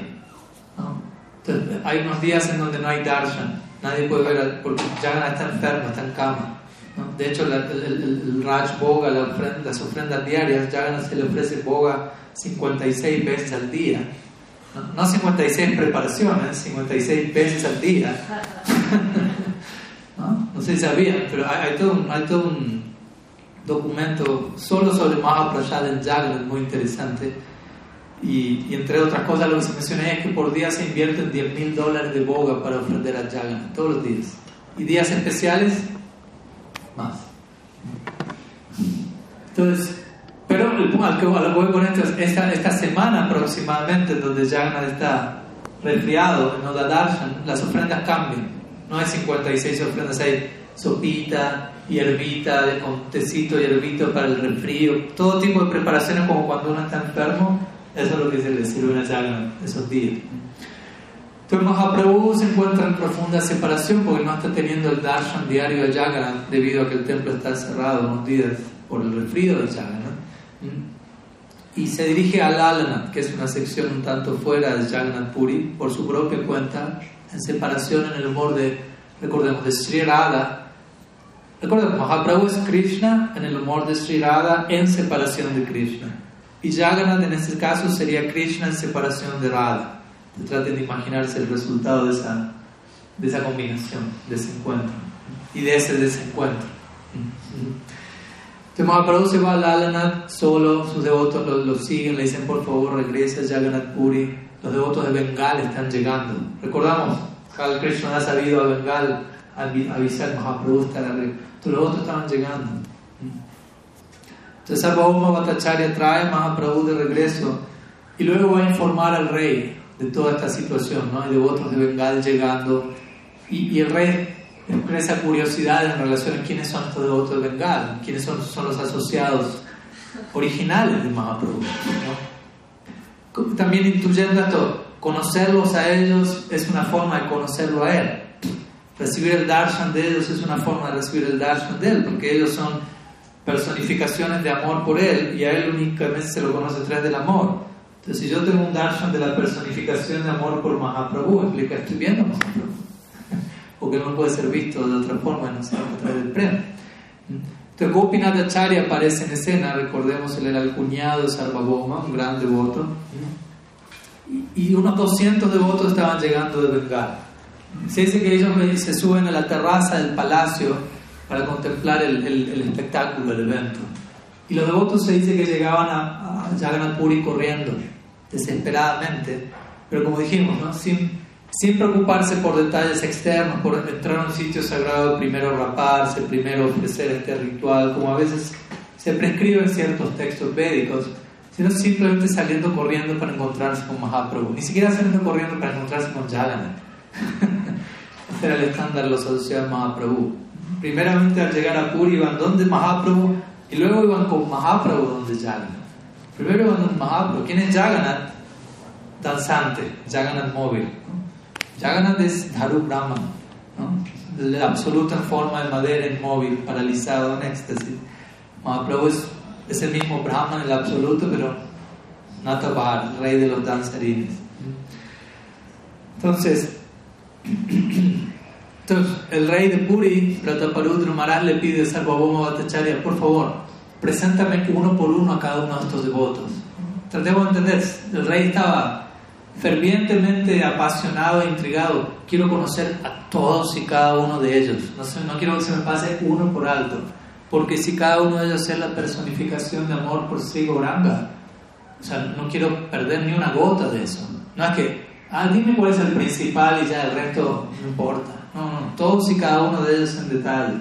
Entonces, hay unos días en donde no hay darshan, nadie puede ver, porque Jagannath está enfermo, está en cama. De hecho, el, el, Raj Boga, las ofrendas diarias, ya se le ofrece Boga 56 veces al día. No, 56 preparaciones, 56 veces al día. ¿No? sé si sabían, pero hay, todo, un, hay un documento solo sobre Mahaprasad en Jagannath muy interesante. Y, entre otras cosas, lo que se menciona es que por día se invierten 10 mil dólares de boga para ofrender a Jagannath, todos los días. Y días especiales, más. Entonces, pero al que voy con esto es esta, esta semana aproximadamente, donde Jagannath está resfriado en Oda Darshan, las ofrendas cambian. No hay 56 ofrendas, hay sopita, hierbita, con tecito hierbito para el resfrío, todo tipo de preparaciones como cuando uno está enfermo, eso es lo que se le sirve a Jagannath esos días. Entonces Mahaprabhu se encuentra en profunda separación porque no está teniendo el darshan diario de Jagannath debido a que el templo está cerrado unos días por el resfrío de Jagannath. Y se dirige a Lalana, que es una sección un tanto fuera de Jagannath Puri, por su propia cuenta, en separación en el humor de, recordemos, de Sri Radha. Recordemos, Mahaprabhu es Krishna en el humor de Sri Radha en separación de Krishna. Y Jagannath en este caso sería Krishna en separación de Radha. Traten de imaginarse el resultado de esa, de esa combinación, de ese encuentro y de ese desencuentro. Entonces Mahaprabhu se va a Lalanath solo, sus devotos lo, siguen, le dicen por favor regresa Jagannath Puri. Los devotos de Bengal están llegando. Recordamos, Hal Krishna ha sabido a Bengal a avisar Mahaprabhu está Entonces los devotos estaban llegando. Entonces Sarvabhauma Bhattacharya trae a Mahaprabhu de regreso y luego va a informar al rey de toda esta situación, ¿no? Hay devotos de Bengal llegando y, y el rey expresa curiosidad en relación a quiénes son estos devotos de Bengal, quiénes son, son los asociados originales de Mahaprabhu. También intuyendo esto, conocerlos a ellos es una forma de conocerlo a él. Recibir el darshan de ellos es una forma de recibir el darshan de él, porque ellos son personificaciones de amor por él y a él únicamente se lo conoce a través del amor. Entonces, si yo tengo un darshan de la personificación de amor por Mahaprabhu, implica estoy viendo a Mahaprabhu porque no puede ser visto de otra forma, no sea a través del premio. Entonces Gopinath Acharya aparece en escena, recordemos, él era el cuñado de Sarvabhauma, un gran devoto, y, unos 200 devotos estaban llegando de Bengal. Se dice que ellos se suben a la terraza del palacio para contemplar el, el, espectáculo, el evento. Y los devotos se dice que llegaban a, a Jagannath Puri corriendo, desesperadamente, pero como dijimos, ¿no? sin sin preocuparse por detalles externos, por entrar a un sitio sagrado, primero raparse, primero ofrecer este ritual, como a veces se prescribe en ciertos textos védicos, sino simplemente saliendo corriendo para encontrarse con Mahaprabhu, ni siquiera saliendo corriendo para encontrarse con Jagannath. este era el estándar de los asociados Mahaprabhu. Primeramente al llegar a Puri iban donde Mahaprabhu y luego iban con Mahaprabhu donde Jagannath. Primero donde Mahaprabhu. ¿Quién es Jagannath? Danzante, Jagannath móvil. Jagannath es Dharu Brahman, ¿no? el absoluto en forma de madera inmóvil, paralizado en éxtasis. Mahaprabhu es, es el mismo Brahman, el absoluto, pero Natabar, rey de los danzarines. Entonces, entonces, el rey de Puri, Prataparudra Maharaj, le pide a Sarvabhauma Bhattacharya, por favor, preséntame uno por uno a cada uno de estos devotos. Tratemos de entender, el rey estaba fervientemente apasionado e intrigado. Quiero conocer a todos y cada uno de ellos. No, no quiero que se me pase uno por alto. Porque si cada uno de ellos es la personificación de amor por Sri Gauranga, o sea, no quiero perder ni una gota de eso. No es que, ah, dime cuál es el principal y ya el resto no importa. No, no, todos y cada uno de ellos en detalle.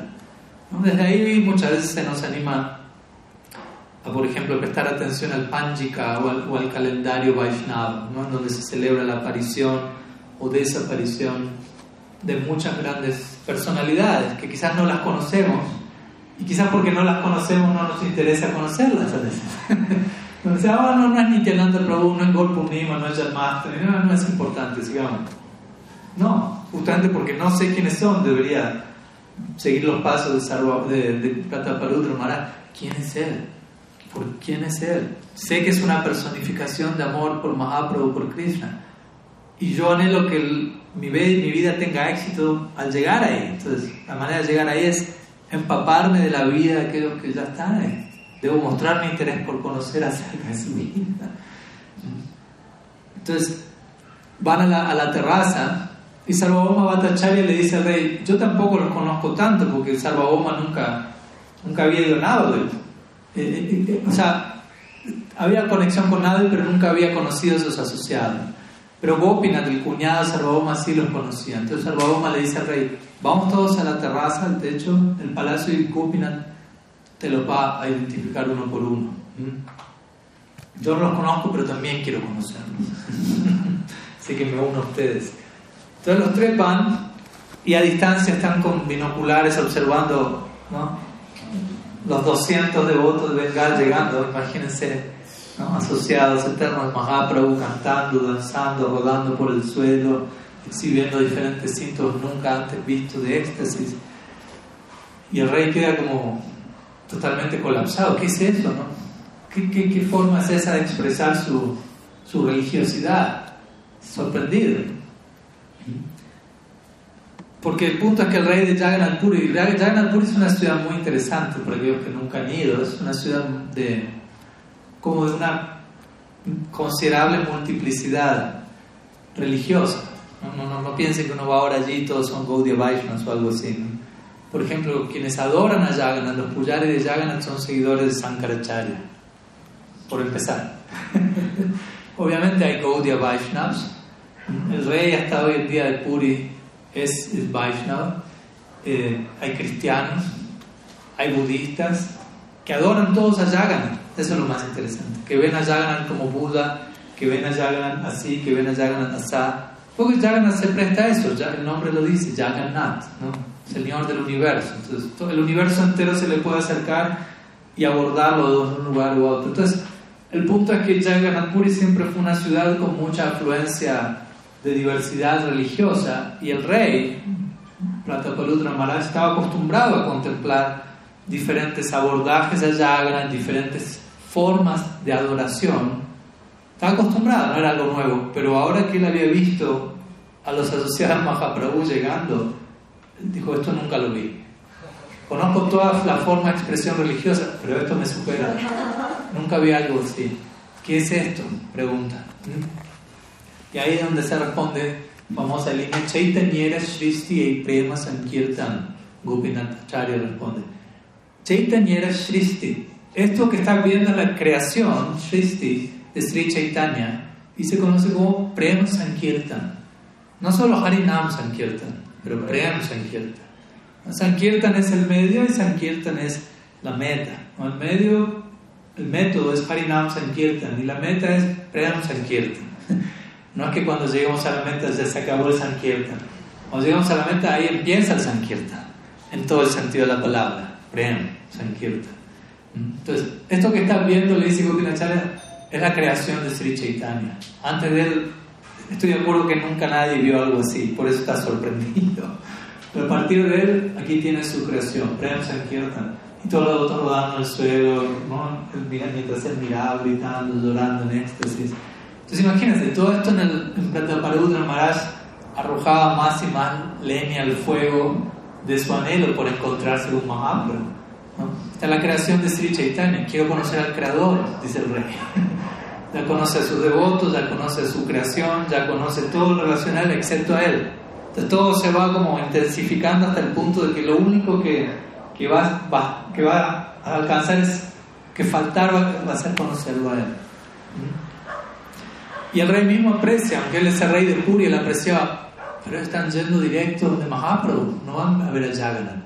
Desde ahí muchas veces se nos anima por ejemplo, prestar atención al Panjika o al, calendario Vaishnava, ¿no? donde se celebra la aparición o desaparición de muchas grandes personalidades que quizás no las conocemos y quizás porque no las conocemos no nos interesa conocerlas a veces. Entonces, ah, no, no es Nityananda Prabhu, no es Golpurnima, no es Janmastami, no, no es importante, sigamos. No, justamente porque no sé quiénes son, debería seguir los pasos de, Sarva, de, de Maharaj. ¿Quién es él? Por quién es Él. Sé que es una personificación de amor por Mahaprabhu, por Krishna. Y yo anhelo que mi, mi vida tenga éxito al llegar ahí. Entonces, la manera de llegar ahí es empaparme de la vida de aquellos que ya están ahí. Debo mostrar mi interés por conocer acerca de su vida. Entonces, van a la, a la terraza y Sarvabhauma Bhattacharya le dice al rey, yo tampoco los conozco tanto porque Sarvabhauma nunca nunca había ido a nada. o sea, había conexión con nadie, pero nunca había conocido a sus asociados. Pero Gopinath, el cuñado de Sarvabhauma, sí los conocía. Entonces Sarvabhauma le dice al rey, vamos todos a la terraza, al techo del palacio y Gopinath te los va a identificar uno por uno. ¿Mm? Yo no los conozco, pero también quiero conocerlos. Así que me uno a ustedes. Entonces los tres van y a distancia están con binoculares observando los 200 devotos de Bengal llegando, imagínense, asociados eternos Mahaprabhu cantando, danzando, rodando por el suelo, exhibiendo diferentes síntomas nunca antes vistos de éxtasis. Y el rey queda como totalmente colapsado. ¿Qué es eso? No? ¿Qué, forma es esa de expresar su, su religiosidad? Sorprendido. Porque el punto es que el rey de Jagannath Puri, Jagannath Puri es una ciudad muy interesante para aquellos que nunca han ido, es una ciudad de como de una considerable multiplicidad religiosa. No, no, no, piensen que uno va ahora allí y todos son Gaudiya Vaishnavas o algo así. Por ejemplo, quienes adoran a Jagannath, los puyares de Jagannath son seguidores de Sankaracharya, por empezar. Obviamente hay Gaudiya Vaishnavas. El rey hasta hoy en día de Puri es, es Vaishnava. Eh, hay cristianos, hay budistas que adoran todos a Jagannath. Eso es lo más interesante. Que ven a Jagannath como Buda, que ven a Jagannath así, que ven a Jagannath así. Porque Jagannath se presta a eso, el nombre lo dice, Jagannath, ¿no? Señor del universo. Entonces, el universo entero se le puede acercar y abordarlo de un lugar u otro. Entonces, el punto es que Jagannath Puri siempre fue una ciudad con mucha afluencia de diversidad religiosa y el rey, Pratapalutra Maharaj, estaba acostumbrado a contemplar diferentes abordajes a Jagannath, diferentes formas de adoración. Estaba acostumbrado, no era algo nuevo, pero ahora que él había visto a los asociados Mahaprabhu llegando, dijo, esto nunca lo vi. Conozco toda la forma de expresión religiosa, pero esto me supera. Nunca vi algo así. ¿Qué es esto? Pregunta. Y ahí es donde se responde, famosa línea, Chaitanyera Shristi y Prema Sankirtan. Gopinath Acharya responde. Chaitanyera Shristi. Esto que están viendo en la creación, Shristi, de Sri Chaitanya, y se conoce como Prema Sankirtan. No solo Harinam Sankirtan, pero Prem Sankirtan. Sankirtan es el medio y Sankirtan es la meta. El medio, el método es Harinam Sankirtan y la meta es Prem Sankirtan. No es que cuando lleguemos a la meta ya se acabó el Sankirtan. Cuando llegamos a la meta ahí empieza el Sankirtan, en todo el sentido de la palabra. Prem Sankirtan. Entonces, esto que estás viendo, le dice Gopinacharya, es la creación de Sri Chaitanya. Antes de él Estoy de acuerdo que nunca nadie vio algo así, por eso está sorprendido. Pero a partir de él, aquí tiene su creación, Prem Sankirtan. Y todos los otros rodando en el suelo, ¿no? mientras él miraba, gritando, llorando en éxtasis. Entonces imagínense, todo esto en el en Maharaj arrojaba más y más leña al fuego de su anhelo por encontrarse con Mahaprabhu. ¿no? Está la creación de Sri Chaitanya, quiero conocer al Creador, dice el rey. ya conoce a sus devotos, ya conoce su creación, ya conoce todo lo relacional excepto a él. Entonces todo se va como intensificando hasta el punto de que lo único que, que, va, va, que va a alcanzar es que faltar va, a ser conocerlo a él. Y el rey mismo aprecia, aunque él es el rey de Puri, él apreciaba, pero están yendo directo de Mahaprabhu, no van a ver a Jagannath.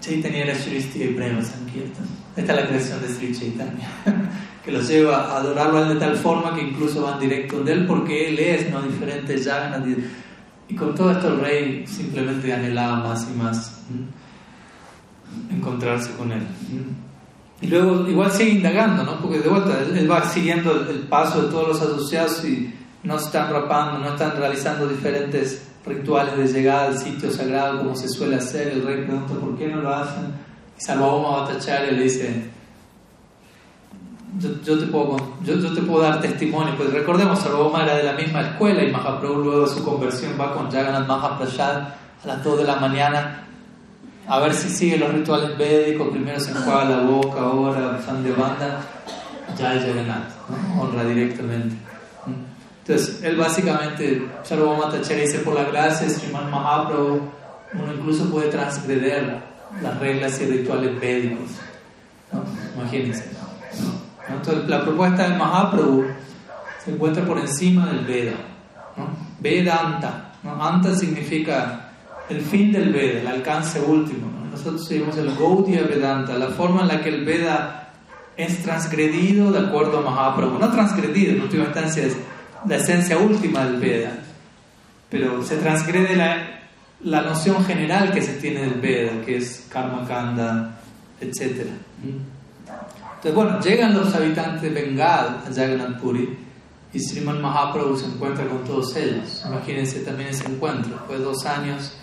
Chaitanya Shristi y Prema Sankirtan. Esta es la creación de Sri Chaitanya. que los lleva a adorarlo de tal forma que incluso van directo de él porque él es no diferente ya y con todo esto el rey simplemente anhelaba más y más encontrarse con él y luego igual sigue indagando ¿no? porque de vuelta él, va siguiendo el, paso de todos los asociados y no están rapando no están realizando diferentes rituales de llegada al sitio sagrado como se suele hacer. El rey pregunta por qué no lo hacen y Salvador Bhattacharya le dice yo, te puedo, yo, yo, te puedo dar testimonio, pues recordemos, Sarvabhauma era de la misma escuela y Mahaprabhu luego de su conversión va con Jagannath Mahaprasad a las 2 de la mañana a ver si sigue los rituales védicos, primero se enjuaga la boca, ahora fan de banda, ya es Jagannath, honra directamente. Entonces, él básicamente, Tachari dice, por la gracia de Sriman Mahaprabhu, uno incluso puede transgreder las reglas y rituales védicos. Imagínense. Entonces, la propuesta de Mahaprabhu se encuentra por encima del Veda. Vedanta. Anta significa el fin del Veda, el alcance último. Nosotros seguimos el Gaudiya Vedanta, la forma en la que el Veda es transgredido de acuerdo a Mahaprabhu. No transgredido, en última instancia es la esencia última del Veda, pero se transgrede la, la noción general que se tiene del Veda, que es Karma Kanda, etc. Entonces, bueno, llegan los habitantes de Bengal a Jagannath Puri y Sriman Mahaprabhu se encuentra con todos ellos. Imagínense también ese encuentro. Después de dos años,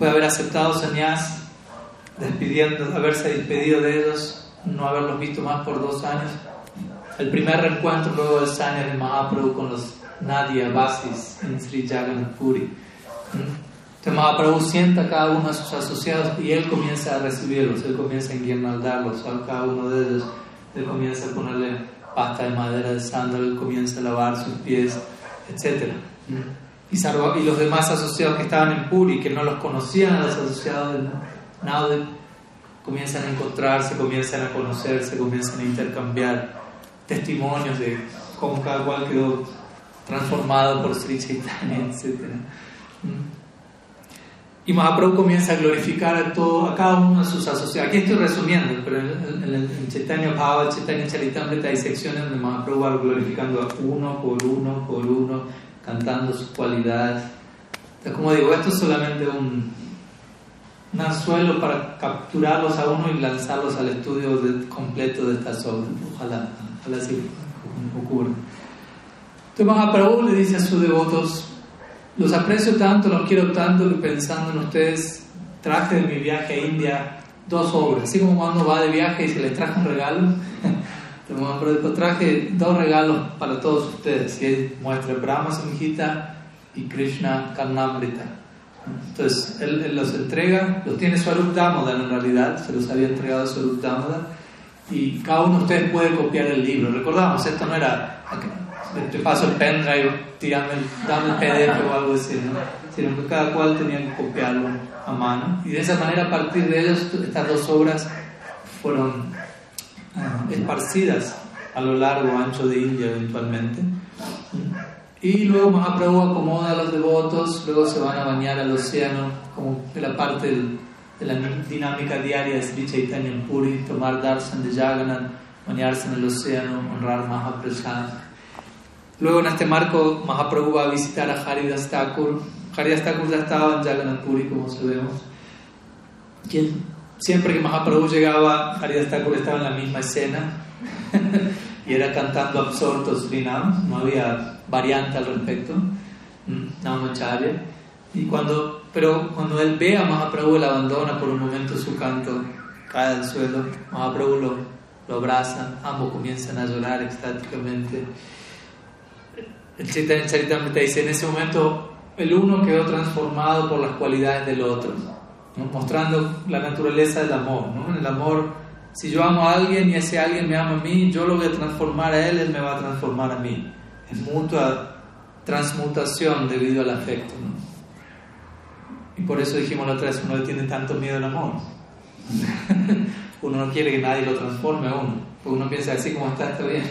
puede haber aceptado sannyas, despidiendo, haberse despedido de ellos, no haberlos visto más por dos años. El primer reencuentro luego del sanya de Mahaprabhu con los Nadia Basis en Sri Jagannath Puri. Entonces Mahaprabhu sienta a cada uno de sus asociados y él comienza a recibirlos, él comienza a enguirnaldarlos a cada uno de ellos él comienza a ponerle pasta de madera de sándalo, él comienza a lavar sus pies, etc. Y, los demás asociados que estaban en Puri, que no los conocían los asociados de Naude, comienzan a encontrarse, comienzan a conocerse, comienzan a intercambiar testimonios de cómo cada cual quedó transformado por Sri Chaitanya, etc. Y Mahaprabhu comienza a glorificar a, todo, a cada uno de sus asociados. Aquí estoy resumiendo, pero en, el Chaitanya Bhava, Chaitanya Charitamrita hay secciones donde Mahaprabhu va glorificando a uno por uno por uno, cantando sus cualidades. Entonces, como digo, esto es solamente un, un anzuelo para capturarlos a uno y lanzarlos al estudio completo de estas obras. Ojalá, ojalá así ocurra. Entonces Mahaprabhu le dice a sus devotos, los aprecio tanto, los quiero tanto que pensando en ustedes traje de mi viaje a India dos obras. Así como cuando va de viaje y se les traje un regalo, traje dos regalos para todos ustedes. Él muestra Brahma Samhita y Krishna Karnamrita. Entonces él, los entrega, los tiene Swarup Damodan en realidad, se los había entregado Swarup Damodan. Y cada uno de ustedes puede copiar el libro. Recordamos, esto no era te paso el pendrive tirando el, dando el PDF o algo así, ¿no? sino que cada cual tenía que copiarlo a mano. Y de esa manera, a partir de ellos, estas dos obras fueron esparcidas a lo largo ancho de India eventualmente. Y luego Mahaprabhu acomoda a los devotos, luego se van a bañar al océano, como de la parte de la dinámica diaria de Sri Chaitanya Puri, tomar darshan de Jagannath, bañarse en el océano, honrar Mahaprasad Luego en este marco Mahaprabhu va a visitar a Haridas Thakur. Haridas Thakur ya estaba en Jagannath Puri, como sabemos. Quien, siempre que Mahaprabhu llegaba, Haridas Thakur estaba en la misma escena y era cantando absorto Srinam, no había variante al respecto, mm, Namacharya. Y cuando, pero cuando él ve a Mahaprabhu, él abandona por un momento su canto, cae al suelo, Mahaprabhu lo, lo abraza, ambos comienzan a llorar extáticamente. El Chaitanya Charitamrita dice, en ese momento el uno quedó transformado por las cualidades del otro, mostrando la naturaleza del amor. ¿no? El amor, si yo amo a alguien y ese alguien me ama a mí, yo lo voy a transformar a él, él me va a transformar a mí. Es mutua transmutación debido al afecto. Y por eso dijimos la otra vez, uno tiene tanto miedo al amor. uno no quiere que nadie lo transforme a uno, porque uno piensa así como está, está bien.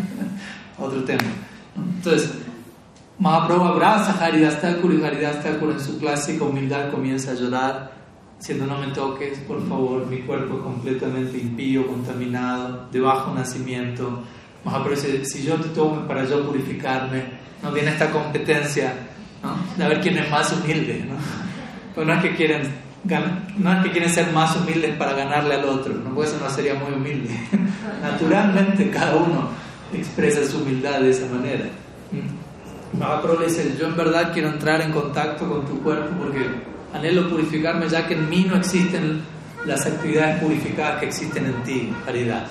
Otro tema. Entonces, Mahaprabhu abraza a Haridas Thakur y Haridas Thakur en su clásica humildad comienza a llorar, diciendo no me toques, por favor, mi cuerpo es completamente impío, contaminado, de bajo nacimiento. Mahaprabhu dice, si yo te tomo para yo purificarme, no viene esta competencia ¿no? de ver quién es más humilde. ¿no? Pues no es que quieren no es que quieren ser más humildes para ganarle al otro, no, porque eso no sería muy humilde. Naturalmente cada uno expresa su humildad de esa manera. Mahaprabhu le dice, yo en verdad quiero entrar en contacto con tu cuerpo porque anhelo purificarme ya que en mí no existen las actividades purificadas que existen en ti, caridad.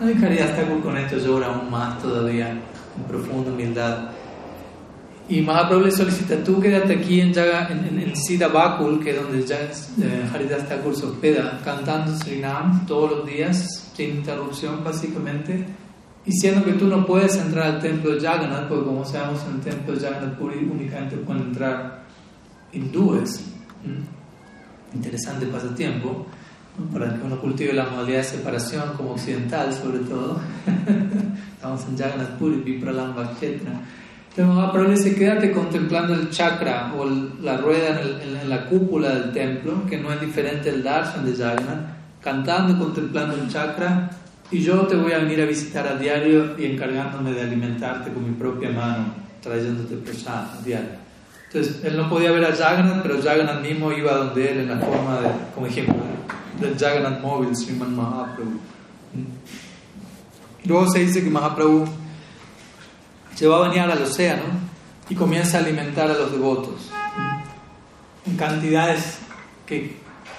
mi caridad está con esto llora aún más todavía, en profunda humildad. Y Mahaprabhu le solicita, tú quédate aquí en, en, en, Siddha Bakul, que es donde ya eh, Haridas Thakur se hospeda, cantando Srinam todos los días, sin interrupción básicamente, y siendo que tú no puedes entrar al templo de Jagannath, porque como sabemos en el templo de Jagannath Puri únicamente pueden entrar hindúes. Interesante pasatiempo. para que uno cultive la modalidad de separación como occidental sobre todo. Estamos en Jagannath Puri, Vipralamba, etc. Entonces Mahaprabhu dice, quédate contemplando el chakra o la rueda en, la cúpula del templo, que no es diferente del darshan de Jagannath, cantando y contemplando el chakra, y yo te voy a venir a visitar a diario y encargándome de alimentarte con mi propia mano, trayéndote prasad a diario. Entonces, él no podía ver a Jagannath, pero Jagannath mismo iba donde él en la forma de, como ejemplo, del Jagannath móvil, Sriman Mahaprabhu. Luego se dice que Mahaprabhu se va a bañar al océano y comienza a alimentar a los devotos en cantidades que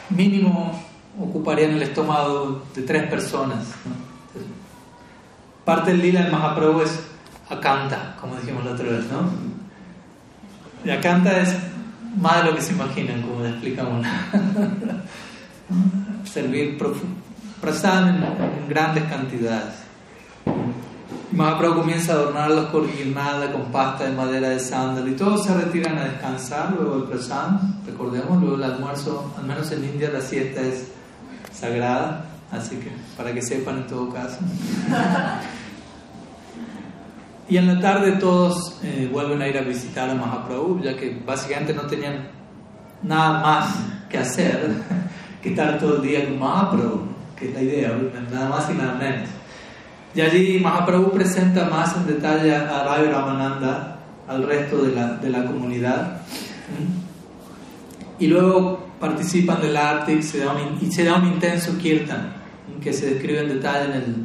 mínimo ocuparían el estómago de tres personas. parte del lila de Mahaprabhu es Akanta, como dijimos la otra vez, ¿no? La canta es más de lo que se imaginan, como le explicamos. Servir prasad en, grandes cantidades. Mahaprabhu comienza a adornarlos con guirnalda, con pasta de madera de sándalo y todos se retiran a descansar luego del prasad. Recordemos, luego el almuerzo, al menos en India la siesta es sagrada, así que para que sepan en todo caso. Y en la tarde todos eh, vuelven a ir a visitar a Mahaprabhu, ya que básicamente no tenían nada más que hacer que estar todo el día con Mahaprabhu, que es la idea, nada más y nada menos. Y allí Mahaprabhu presenta más en detalle a Rai Ramananda, al resto de la, de la comunidad. Y luego participan del arte y se da un, y se da un intenso kirtan, que se describe en detalle en el,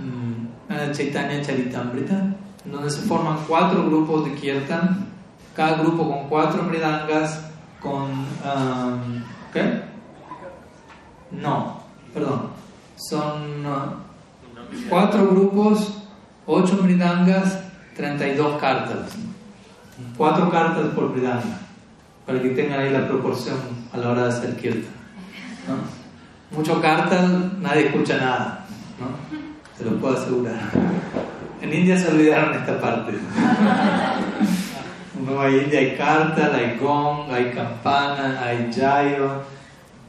mm, en el Chaitanya Charitamrita donde se forman cuatro grupos de kirtan, cada grupo con cuatro mridangas, con... Um, ¿Qué? No, perdón. Son uh, cuatro grupos, ocho mridangas, 32 cartas. Cuatro cartas por mridanga, para que tengan ahí la proporción a la hora de hacer kirtan. ¿no? Mucho cartas, nadie escucha nada, ¿no? se lo puedo asegurar. En India se olvidaron esta parte. En India hay carta, hay gong, hay campana, hay jayo,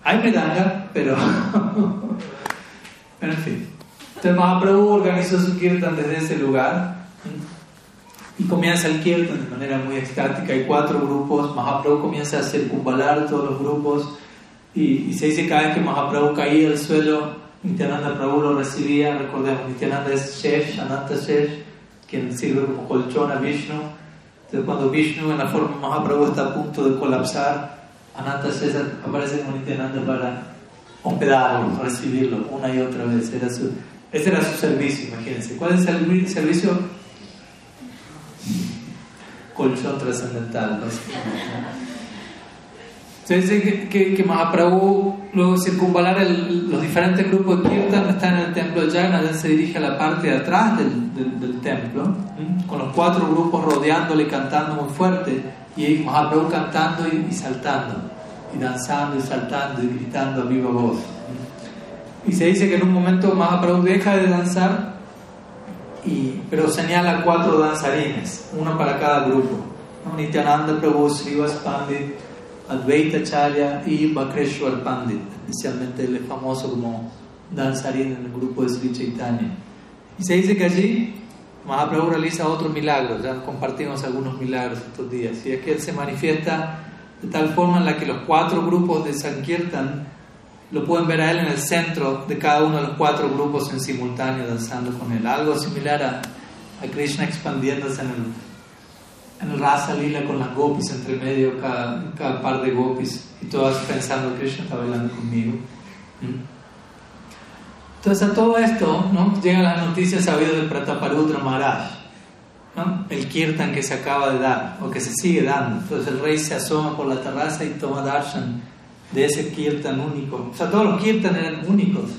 hay medanga, pero. pero en fin. Entonces Mahaprabhu organizó su kirtan desde ese lugar y comienza el kirtan de manera muy estática. Hay cuatro grupos. Mahaprabhu comienza a circunvalar todos los grupos y, y se dice cada vez que Mahaprabhu caía al suelo Nityananda Prabhu lo recibía, recordemos, Nityananda es Shesh, Ananta Shesh, quien sirve como colchón a Vishnu. Entonces cuando Vishnu en la forma Mahaprabhu está a punto de colapsar, Ananta Shesh aparece como Nityananda para hospedarlo, recibirlo una y otra vez. Era su, ese era su servicio, imagínense. ¿Cuál es el servicio? Colchón trascendental. ¿no? Se dice que, que, Mahaprabhu, luego circunvalar los diferentes grupos de Kirtan, está en el templo de Jagannath, él se dirige a la parte de atrás del, del, templo, con los cuatro grupos rodeándole y cantando muy fuerte, y Mahaprabhu cantando y, saltando, y danzando y saltando y gritando a viva voz. Y se dice que en un momento Mahaprabhu deja de danzar, y, pero señala cuatro danzarines, uno para cada grupo. Nityananda Prabhu, Srivas Pandit, Advaita Charya y Bakreshwar Pandit, especialmente él es famoso como danzarín en el grupo de Sri Chaitanya. Y se dice que allí Mahaprabhu realiza otros milagros, ya compartimos algunos milagros estos días, y es que él se manifiesta de tal forma en la que los cuatro grupos de Sankirtan lo pueden ver a él en el centro de cada uno de los cuatro grupos en simultáneo danzando con él, algo similar a, a Krishna expandiéndose en el en el Rasa Lila con las gopis entre medio, cada, cada par de gopis, y todas pensando que Krishna está bailando conmigo. ¿Mm? Entonces a todo esto ¿no? llegan las noticias sabidas del Prataparudra Maharaj, ¿no? el kirtan que se acaba de dar o que se sigue dando. Entonces el rey se asoma por la terraza y toma darshan de ese kirtan único. O sea, todos los kirtan eran únicos,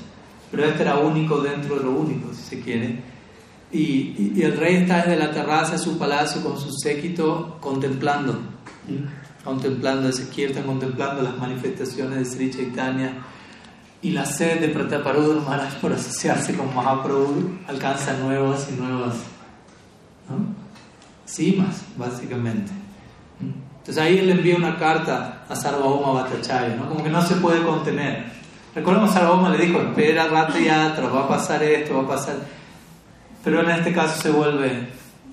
pero este era único dentro de lo único, si se quiere. Y, el rey está desde la terraza de su palacio con su séquito contemplando, contemplando ese kirtan, contemplando las manifestaciones de Sri Chaitanya. Y la sed de Prataparudra Maharaj por asociarse con Mahaprabhu alcanza nuevas y nuevas cimas, básicamente. Entonces ahí él envía una carta a Sarvabhauma Bhattacharya, ¿no? como que no se puede contener. Recordemos a Roma le dijo, espera Rata Yatra, va a pasar esto, va a pasar... Pero en este caso se vuelve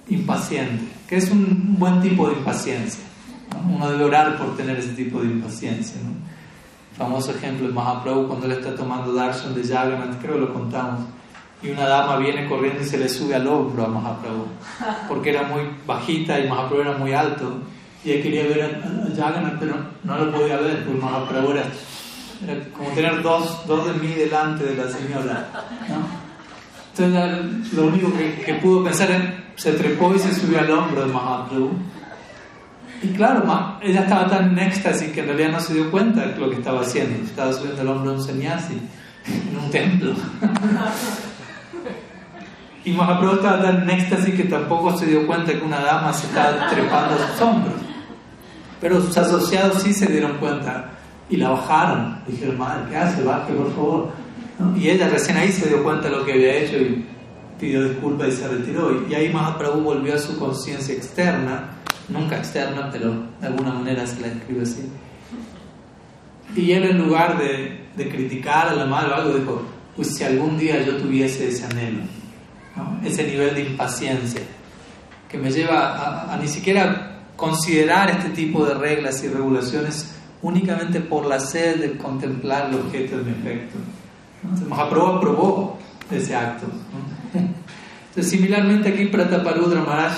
impaciente, que es un buen tipo de impaciencia. Uno debe orar por tener ese tipo de impaciencia. Famoso ejemplo de Mahaprabhu cuando él está tomando darshan de Jagannath, creo que lo contamos, y una dama viene corriendo y se le sube al hombro a Mahaprabhu, porque era muy bajita y Mahaprabhu era muy alto, y él quería ver a, Jagannath, pero no lo podía ver, porque Mahaprabhu era, como tener dos, dos de mí delante de la señora. Entonces lo único que, que pudo pensar es, se trepó y se subió al hombro de Mahaprabhu y claro, ella estaba tan en éxtasis que en realidad no se dio cuenta de lo que estaba haciendo. Estaba subiendo el hombro de un sannyasi en un templo. Y Mahaprabhu estaba tan en éxtasis que tampoco se dio cuenta que una dama se estaba trepando a sus hombros. Pero sus asociados sí se dieron cuenta y la bajaron. Dijeron, madre, ¿qué hace? Baje, por favor. Y ella recién ahí se dio cuenta de lo que había hecho y pidió disculpas y se retiró. Y ahí Mahaprabhu volvió a su conciencia externa nunca externa, pero de alguna manera se la describe así. Y él en lugar de, de criticar a la madre o algo, dijo, pues si algún día yo tuviese ese anhelo, ese nivel de impaciencia, que me lleva a, ni siquiera considerar este tipo de reglas y regulaciones únicamente por la sed de contemplar el objeto de mi efecto. Entonces, Mahaprabhu aprobó ese acto. Entonces, similarmente aquí Prataparudra Maharaj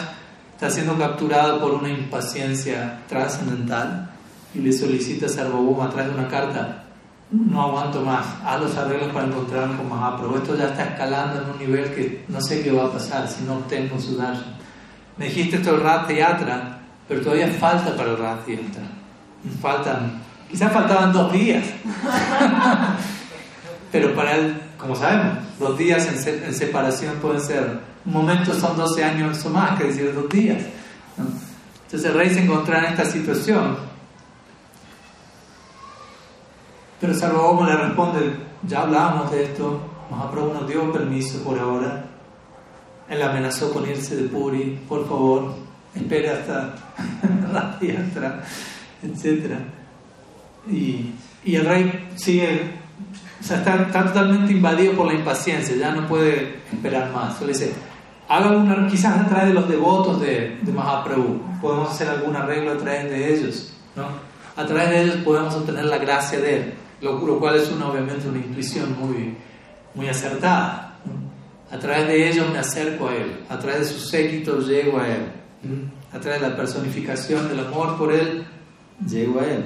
está siendo capturado por una impaciencia trascendental y le solicita a Sarvabhuma a través de una carta, no aguanto más, haz los arreglos para encontrarme con Mahaprabhu. Esto ya está escalando en un nivel que no sé qué va a pasar si no obtengo su darshan. Me dijiste esto el Rath Yatra, pero todavía falta para Rath Yatra. Faltan, quizás faltaban dos días. pero para él, como sabemos, dos días en, en separación pueden ser un momento son 12 años o más, que decir dos días. Entonces el rey se encontraba en esta situación. Pero Sarvabhauma le responde, ya hablábamos de esto, Mahaprabhu nos dio permiso por ahora. Él amenazó con irse de Puri, por favor, espere hasta la tierra, etc. Y, y el rey sigue, o sea, está, totalmente invadido por la impaciencia, ya no puede esperar más. Le dice, haga una, quizás a través de los devotos de, de Mahaprabhu, podemos hacer algún arreglo a través de ellos, ¿no? A través de ellos podemos obtener la gracia de Él, lo, cual es una, obviamente una intuición muy, muy acertada. A través de ellos me acerco a Él, a través de sus séquitos llego a Él, a través de la personificación del amor por Él, llego a Él.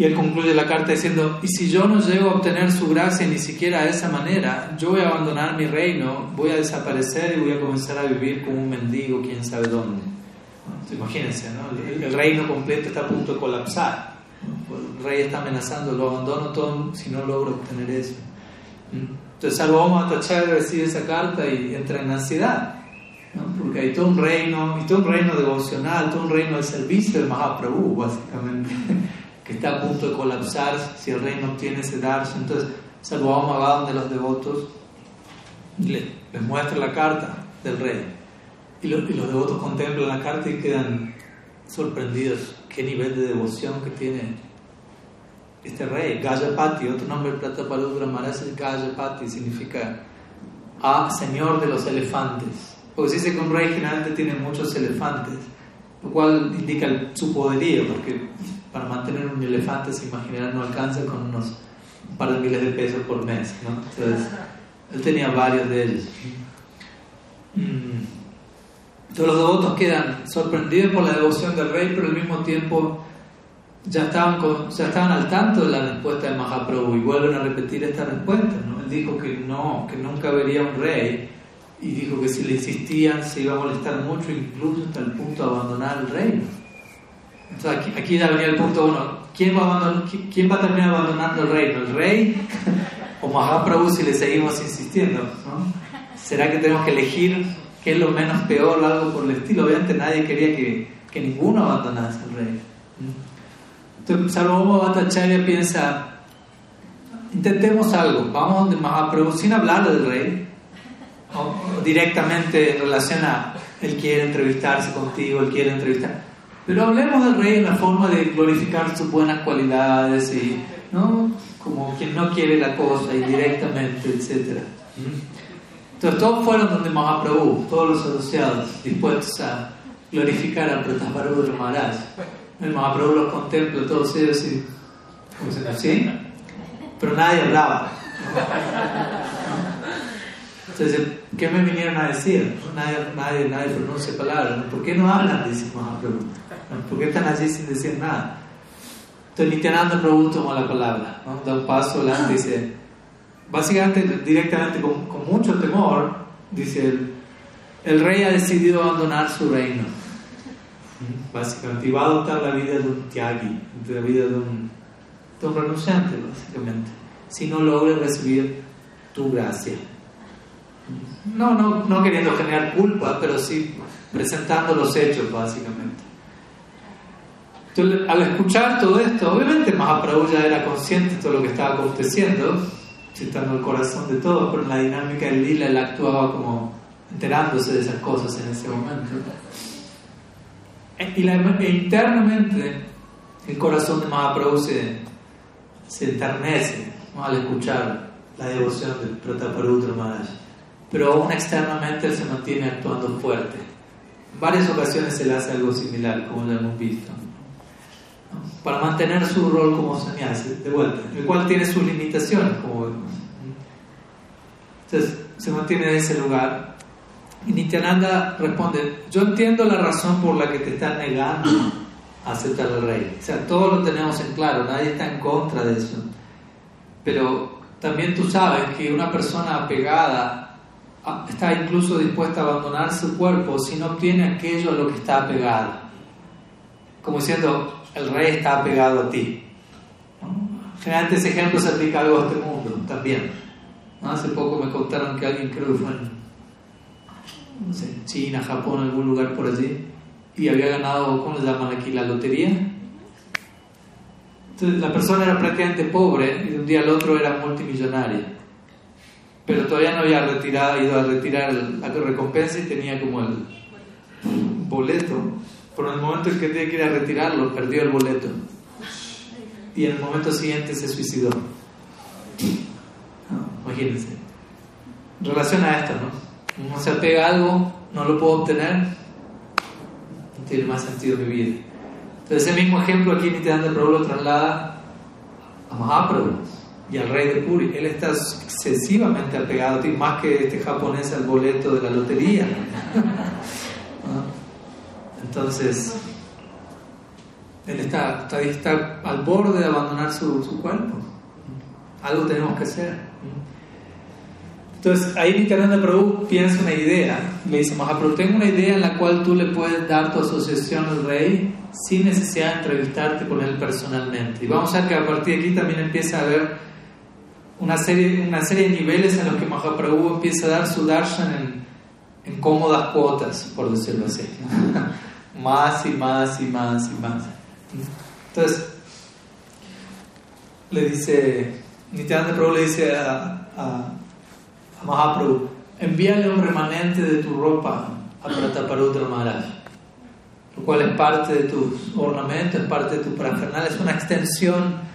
Y él concluye la carta diciendo, y si yo no llego a obtener su gracia ni siquiera de esa manera, yo voy a abandonar mi reino, voy a desaparecer y voy a comenzar a vivir como un mendigo, quién sabe dónde. Imagínense, el, reino completo está a punto de colapsar. El rey está amenazando, lo abandono todo si no logro obtener eso. Entonces Sarvabhauma Tacharya recibe esa carta y entra en ansiedad. Porque hay todo un reino, y todo un reino devocional, todo un reino de servicio de Mahaprabhu, básicamente está a punto de colapsar si el rey no obtiene ese darse. Entonces, Sarvabhauma va donde los devotos y les, muestra la carta del rey. Y, los devotos contemplan la carta y quedan sorprendidos. Qué nivel de devoción que tiene este rey. Gajapati, otro nombre de Prataparudra Maharaj es Gajapati, significa ah, señor de los elefantes. Porque se dice que un rey generalmente tiene muchos elefantes, lo cual indica su poderío, porque para mantener un elefante, se imaginarán, no alcanza con unos un par de miles de pesos por mes, ¿no? Entonces, él tenía varios de ellos. Mm. Todos los devotos quedan sorprendidos por la devoción del rey, pero al mismo tiempo ya estaban, ya estaban al tanto de la respuesta de Mahaprabhu y vuelven a repetir esta respuesta. ¿no? Él dijo que no, que nunca vería un rey y dijo que si le insistían se iba a molestar mucho, incluso hasta el punto de abandonar el reino. Entonces aquí, aquí venía el punto uno. ¿Quién va, a ¿Quién va a terminar abandonando el reino? ¿El rey o Mahaprabhu si le seguimos insistiendo? ¿Será que tenemos que elegir qué es lo menos peor o algo por el estilo? Obviamente nadie quería que, que ninguno abandonase el rey. Entonces Sarvabhauma Bhattacharya piensa, intentemos algo, vamos donde Mahaprabhu sin hablar del rey, o directamente en relación a él quiere entrevistarse contigo, él quiere entrevistar pero hablemos del rey en la forma de glorificar sus buenas cualidades y, ¿no? como quien no quiere la cosa indirectamente, etc. Entonces todos fueron donde Mahaprabhu, todos los asociados, dispuestos a glorificar a Prataparudra Maharaj. El Mahaprabhu los contempla, todos ellos y ¿sí? Pero nadie hablaba. Entonces, ¿qué me vinieron a decir? Nadie, nadie, nadie pronuncia palabras. ¿Por qué no hablan? Dice Mahaprabhu. ¿Por qué están allí sin decir nada? Entonces Nityananda Prabhu tomó la palabra, ¿no? da un paso adelante y dice, básicamente, directamente, con, con mucho temor, dice, el, el, rey ha decidido abandonar su reino, básicamente, y va a adoptar la vida de un tyagi, la vida de un, de un renunciante, básicamente, si no logra recibir tu gracia. No, no, no queriendo generar culpa, pero sí presentando los hechos, básicamente. Entonces, al escuchar todo esto, obviamente Mahaprabhu ya era consciente de todo lo que estaba aconteciendo, estando el corazón de todos, pero en la dinámica del lila él actuaba como enterándose de esas cosas en ese momento. Y e internamente el corazón de Mahaprabhu se, se enternece al escuchar la devoción del Prataparudra Maharaj. Pero aún externamente se mantiene actuando fuerte. En varias ocasiones se le hace algo similar, como ya hemos visto para mantener su rol como sannyasi, de vuelta, el cual tiene sus limitaciones, como vemos. Entonces, se mantiene en ese lugar. Y Nityananda responde, yo entiendo la razón por la que te estás negando a aceptar al rey. O sea, todos lo tenemos en claro, nadie está en contra de eso. Pero también tú sabes que una persona apegada está incluso dispuesta a abandonar su cuerpo si no obtiene aquello a lo que está apegada. Como diciendo, el rey está pegado a ti. Generalmente ese ejemplo se aplica algo a este mundo también. Hace poco me contaron que alguien creo que fue en China, Japón, algún lugar por allí, y había ganado, ¿cómo le llaman aquí? La lotería. Entonces la persona era prácticamente pobre y de un día al otro era multimillonaria. Pero todavía no había retirado, ido a retirar la recompensa y tenía como el boleto en el momento en que tiene que ir a retirarlo, perdió el boleto. Y en el momento siguiente se suicidó. imagínense. En relación a esto, ¿no? Uno se apega a algo, no lo puedo obtener, no tiene más sentido mi vida. Entonces, ese mismo ejemplo aquí Nityananda Prabhu lo traslada a Mahaprabhu y al rey de Puri. Él está excesivamente apegado a ti, más que este japonés al boleto de la lotería. Entonces, él está, está, al borde de abandonar su, su, cuerpo. Algo tenemos que hacer. Entonces, ahí Nityananda Prabhu piensa una idea. Le dice, Mahaprabhu, tengo una idea en la cual tú le puedes dar tu asociación al rey sin necesidad de entrevistarte con él personalmente. Y vamos a ver que a partir de aquí también empieza a haber una serie, una serie de niveles en los que Mahaprabhu empieza a dar su darshan en, en cómodas cuotas, por decirlo así. más y más y más y más. Entonces, le dice, Nityananda Prabhu le dice a, a, Mahaprabhu, envíale un remanente de tu ropa a Prataparudra Maharaj, lo cual es parte de tus ornamentos, es parte de tu parafernal, es una extensión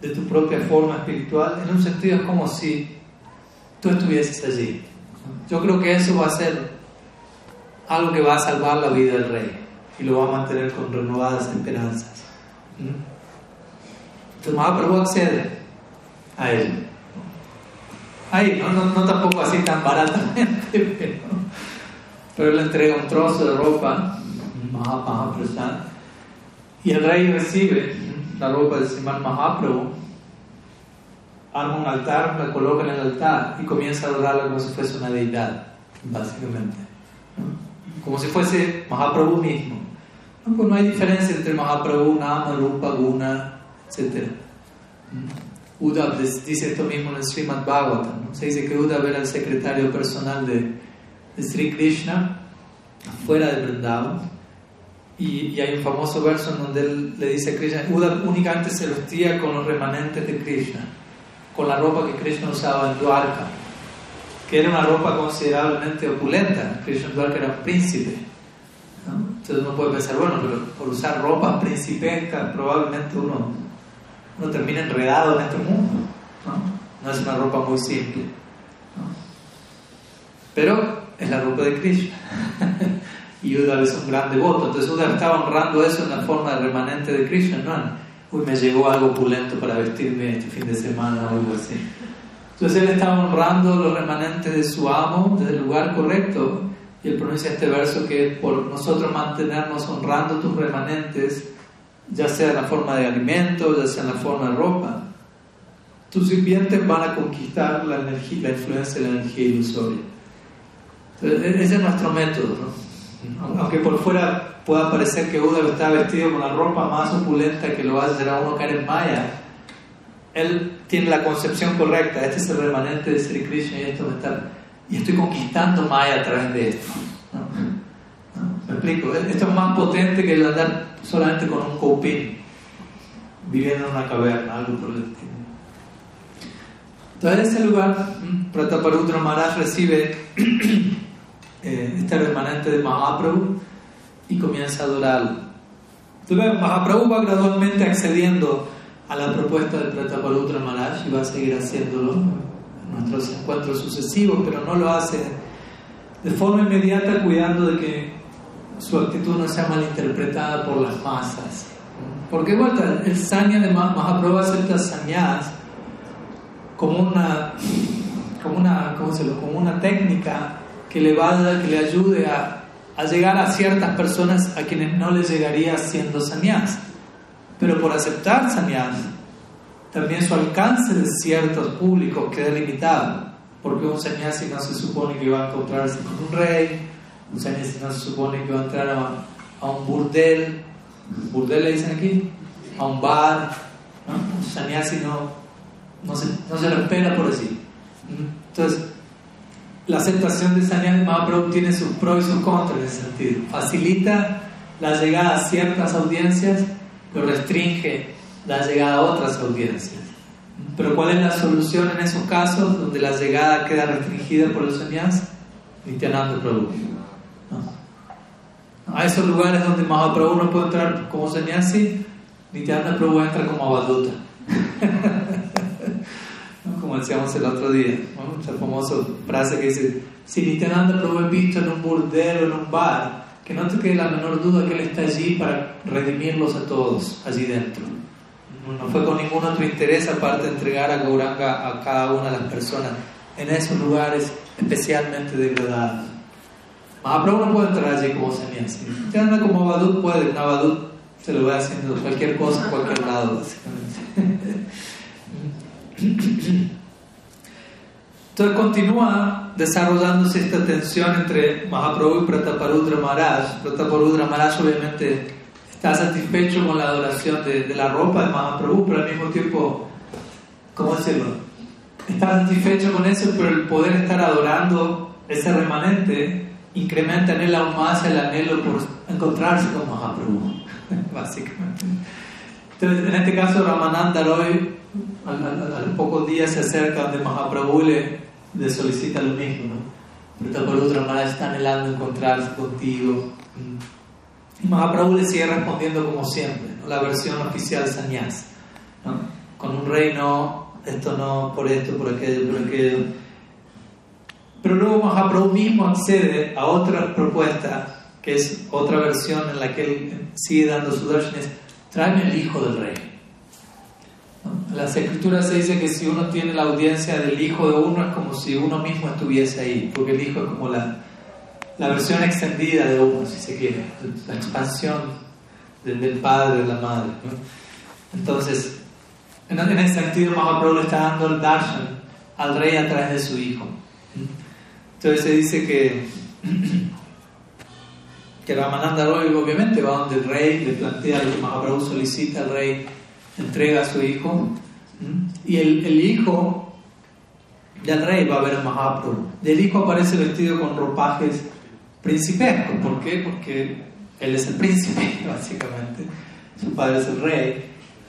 de tu propia forma espiritual, en un sentido es como si tú estuvieses allí. Yo creo que eso va a ser algo que va a salvar la vida del rey y lo va a mantener con renovadas esperanzas. Entonces Mahaprabhu accede a él. Ahí, no, no, tampoco así tan baratamente, pero, le entrega un trozo de ropa, Mahaprasad, y el rey recibe la ropa de Siman Mahaprabhu, arma un altar, la coloca en el altar y comienza a adorarla como si fuese una deidad, básicamente. Como si fuese Mahaprabhu mismo. No, pues no hay diferencia entre Mahaprabhu, Nama, Rupa, Guna, etc. Mm. Uddhav dice esto mismo en el Srimad Bhagavatam. Se dice que Uddhav era el secretario personal de, de Sri Krishna, fuera de Vrindavan. Y, y, hay un famoso verso en donde él le dice a Krishna, Uddhav únicamente se vestía con los remanentes de Krishna, con la ropa que Krishna usaba en Dwarka, que era una ropa considerablemente opulenta. Krishna en Dwarka era un príncipe. Entonces uno puede pensar, bueno, pero por usar ropa principesca probablemente uno, uno termina enredado en este mundo. No, no es una ropa muy simple. Pero es la ropa de Krishna. y Uda es un gran devoto. Entonces Uda estaba honrando eso en la forma remanente de Krishna. No, uy, me llegó algo opulento para vestirme este fin de semana o algo así. Entonces él estaba honrando los remanentes de su amo desde el lugar correcto. Y él pronuncia este verso que por nosotros mantenernos honrando tus remanentes, ya sea en la forma de alimento, ya sea en la forma de ropa, tus sirvientes van a conquistar la, energía, la influencia de la energía ilusoria. E-, ese es nuestro método. ¿no? Aunque por fuera pueda parecer que Uda está vestido con la ropa más opulenta que lo hacer a uno caer en Maya, él tiene la concepción correcta. Este es el remanente de Sri Krishna y esto está, y estoy conquistando Maya a través de esto. ¿Me explico? Esto es más potente que el andar solamente con un copín, viviendo en una caverna, algo por el estilo. Entonces, en ese lugar, Prataparudra Maharaj recibe eh, este remanente de Mahaprabhu y comienza a adorarlo. Entonces, Mahaprabhu va gradualmente accediendo a la propuesta de Prataparudra Maharaj y va a seguir haciéndolo en nuestros encuentros sucesivos, pero no lo hace de forma inmediata cuidando de que su actitud no sea malinterpretada por las masas. Porque vuelta, el sanya de Mahaprabhu acepta sanyas como una, como una, ¿cómo se lo? como una técnica que le, vaya, que le ayude a a llegar a ciertas personas a quienes no les llegaría siendo sannyas. Pero por aceptar sannyas, también su alcance de ciertos públicos queda limitado. Porque un sannyasi no se supone que va a encontrarse con un rey, un sannyasi no se supone que va a entrar a, un burdel, burdel le dicen aquí, a un bar. ¿no? Un sannyasi no, no, se, no se lo espera por así. Entonces, la aceptación de Sanyal Mahaprabhu tiene sus pros y sus contras en ese sentido. Facilita la llegada a ciertas audiencias, pero restringe la llegada a otras audiencias. Pero ¿cuál es la solución en esos casos donde la llegada queda restringida por los sannyas? Nityananda Prabhu. A esos lugares donde Mahaprabhu no puede entrar como sannyasi, Nityananda Prabhu entra como abaduta. como decíamos el otro día, esa famosa frase que dice, si Nityananda Prabhu es visto en un burdero, en un bar, que no te quede la menor duda que él está allí para redimirlos a todos, allí dentro. No fue con ningún otro interés aparte de entregar a Gauranga a cada una de las personas en esos lugares especialmente degradados. Mahaprabhu no puede entrar allí como sannyasi. Nityananda como Abadut puede, un Abadut se lo va haciendo cualquier cosa cualquier lado, básicamente. Entonces continúa desarrollándose esta tensión entre Mahaprabhu y Prataparudra Maharaj. Prataparudra Maharaj obviamente está satisfecho con la adoración de, la ropa de Mahaprabhu, pero al mismo tiempo, ¿cómo decirlo? Está satisfecho con eso, pero el poder estar adorando ese remanente incrementa en él aún más el anhelo por encontrarse con Mahaprabhu, básicamente. Entonces, en este caso, Ramananda Roy, a los pocos días se acerca donde Mahaprabhu le, le solicita lo mismo, ¿no? Otra manera está anhelando encontrarse contigo. Y Mahaprabhu le sigue respondiendo como siempre, la versión oficial sannyas. ¿no? Con un rey no, esto no, por esto, por aquello, por aquello. Pero luego Mahaprabhu mismo accede a otra propuesta, que es otra versión en la que él sigue dando su darshan, tráeme el hijo del rey. En las escrituras se dice que si uno tiene la audiencia del hijo de uno es como si uno mismo estuviese ahí, porque el hijo es como la, la versión extendida de uno, si se quiere, la expansión del, padre, de la madre. Entonces, en, ese sentido, Mahaprabhu le está dando el darshan al rey a través de su hijo. Entonces se dice que, que Ramananda Roy obviamente va donde el rey, le plantea Mahaprabhu solicita al rey entrega a su hijo y el, el hijo del rey va a ver a Mahaprabhu. Del hijo aparece vestido con ropajes principescos. ¿Por qué? Porque él es el príncipe, básicamente. Su padre es el rey.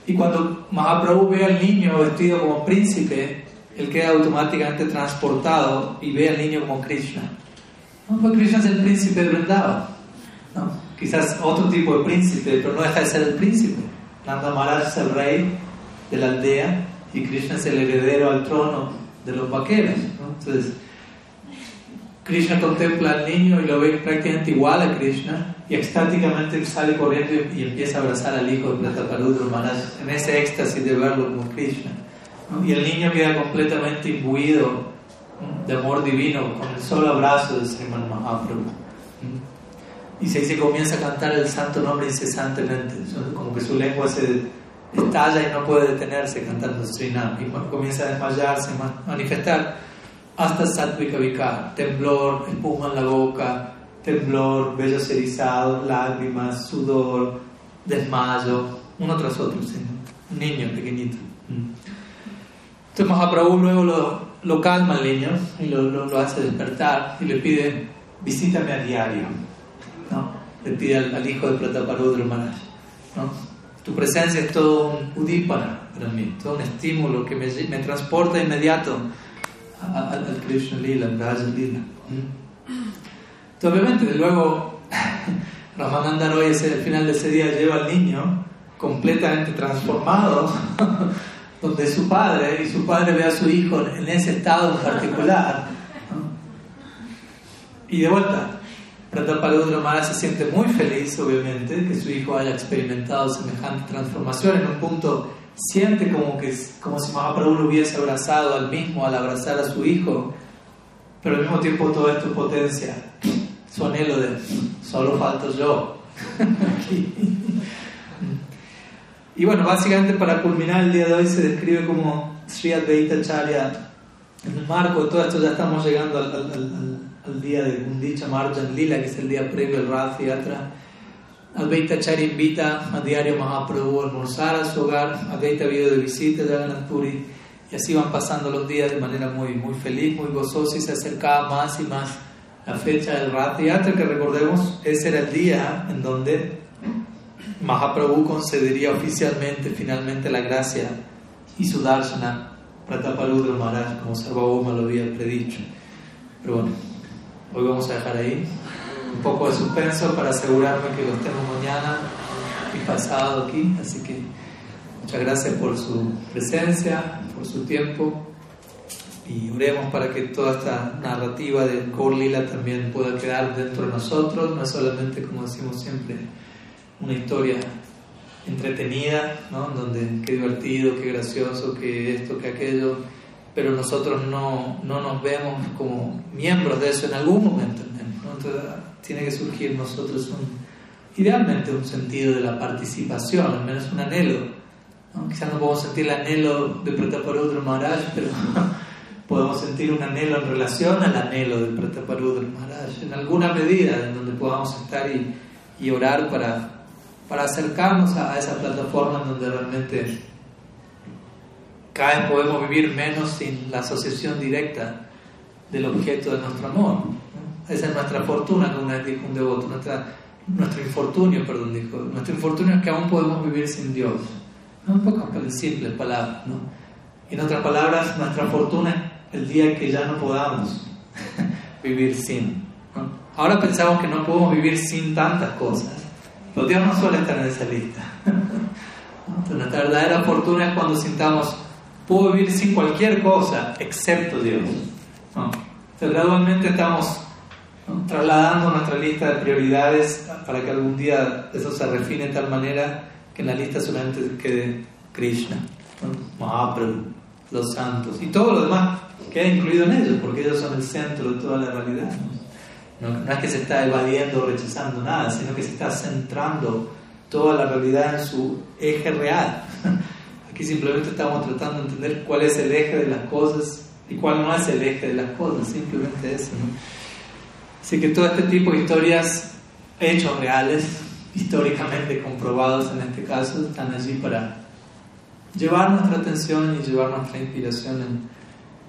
Y cuando Mahaprabhu ve al niño vestido como príncipe, él queda automáticamente transportado y ve al niño como Krishna. No, pues Krishna es el príncipe de. ¿No? Quizás otro tipo de príncipe, pero no deja de ser el príncipe. Nanda Maharaj es el rey de la aldea y Krishna es el heredero al trono de los vaqueros. Entonces, Krishna contempla al niño y lo ve prácticamente igual a Krishna y extáticamente sale corriendo y, empieza a abrazar al hijo de Prataparudra Maharaj en ese éxtasis de verlo como Krishna. Y el niño queda completamente imbuido de amor divino con el solo abrazo de Sriman Mahaprabhu. Y se comienza a cantar el santo nombre incesantemente, como que su lengua se estalla y no puede detenerse cantando Srinam. Y comienza a desmayarse, a manifestar hasta Satvika Vikar, temblor, espuma en la boca, temblor, vellos erizados, lágrimas, sudor, desmayo, uno tras otro, un niño pequeñito. Entonces Mahaprabhu luego lo, lo calma al niño y lo, lo, hace despertar y le pide, visítame a diario. ¿No? Le pide al, hijo de Prataparudra Maharaj. ¿no? Tu presencia es todo un udípana para mí, todo un estímulo que me, me transporta inmediato al, al Krishna Lila, al Raja Lila. Entonces, obviamente, luego Ramananda Roy al final de ese día lleva al niño completamente transformado donde su padre y su padre ve a su hijo en ese estado en particular. Y de vuelta, Prataparudra Maharaj se siente muy feliz, obviamente, que su hijo haya experimentado semejante transformación. En un punto siente como, que, como si Mahaprabhu lo hubiese abrazado al mismo al abrazar a su hijo, pero al mismo tiempo todo esto potencia su anhelo de solo falto yo. Y bueno, básicamente para culminar el día de hoy se describe como Sri Advaita Charya. En el marco de todo esto ya estamos llegando al, al, al, día de Gundicha Marjan Lila, que es el día previo al Rath Yatra. Advaita Charya invita a diario Mahaprabhu a almorzar a su hogar. Advaita ha de visita a Jagannath Puri. Y así van pasando los días de manera muy, muy feliz, muy gozosa y se acercaba más y más la fecha del Rath Yatra, que recordemos, ese era el día en donde Mahaprabhu concedería oficialmente, finalmente, la gracia y su darsana Prataparudra Maharaj, como Sarvabhauma lo había predicho. Pero bueno, hoy vamos a dejar ahí un poco de suspenso para asegurarme que lo estemos mañana y pasado aquí. Así que muchas gracias por su presencia, por su tiempo y oremos para que toda esta narrativa de Lila también pueda quedar dentro de nosotros, no solamente como decimos siempre una historia entretenida, ¿no? donde qué divertido, qué gracioso, qué esto, qué aquello, pero nosotros no, no nos vemos como miembros de eso en algún momento. Entonces tiene que surgir nosotros un, idealmente un sentido de la participación, al menos un anhelo. ¿no? Quizás no podemos sentir el anhelo de Prataparudra Maharaj, pero podemos sentir un anhelo en relación al anhelo de Prataparudra Maharaj, en alguna medida en donde podamos estar y, y orar para para acercarnos a, esa plataforma en donde realmente cada vez podemos vivir menos sin la asociación directa del objeto de nuestro amor. Esa es nuestra fortuna, como dijo un devoto, nuestra, nuestro infortunio, perdón, dijo. Nuestro infortunio es que aún podemos vivir sin Dios. Un poco simples palabras, ¿no? En otras palabras, nuestra fortuna es el día que ya no podamos vivir sin. Ahora pensamos que no podemos vivir sin tantas cosas. Los Dios no suele estar en esa lista. nuestra verdadera fortuna es cuando sintamos, puedo vivir sin cualquier cosa excepto Dios. Entonces, gradualmente estamos trasladando nuestra lista de prioridades para que algún día eso se refine de tal manera que en la lista solamente quede Krishna, Mahaprabhu, los santos y todo lo demás queda incluido en ellos porque ellos son el centro de toda la realidad. No, es que se está evadiendo o rechazando nada, sino que se está centrando toda la realidad en su eje real. Aquí simplemente estamos tratando de entender cuál es el eje de las cosas y cuál no es el eje de las cosas, simplemente eso. Así que todo este tipo de historias, hechos reales, históricamente comprobados en este caso, están allí para llevar nuestra atención y llevar nuestra inspiración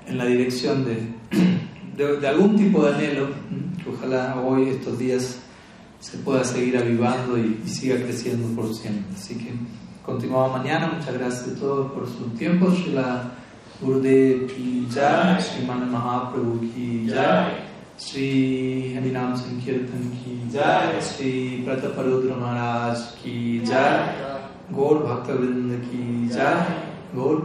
en, la dirección de, algún tipo de anhelo, que ojalá hoy, estos días, se pueda seguir avivando y, siga creciendo por siempre. Así que continuamos mañana. Muchas gracias a todos por su tiempo. Shila Gurudev ki jai, Sri Mahaprabhu ki jai, Sri Harinam Sankirtan ki jai, Sri Prataparudra Maharaj ki jai, Gaur Bhakta ki jai. Gaur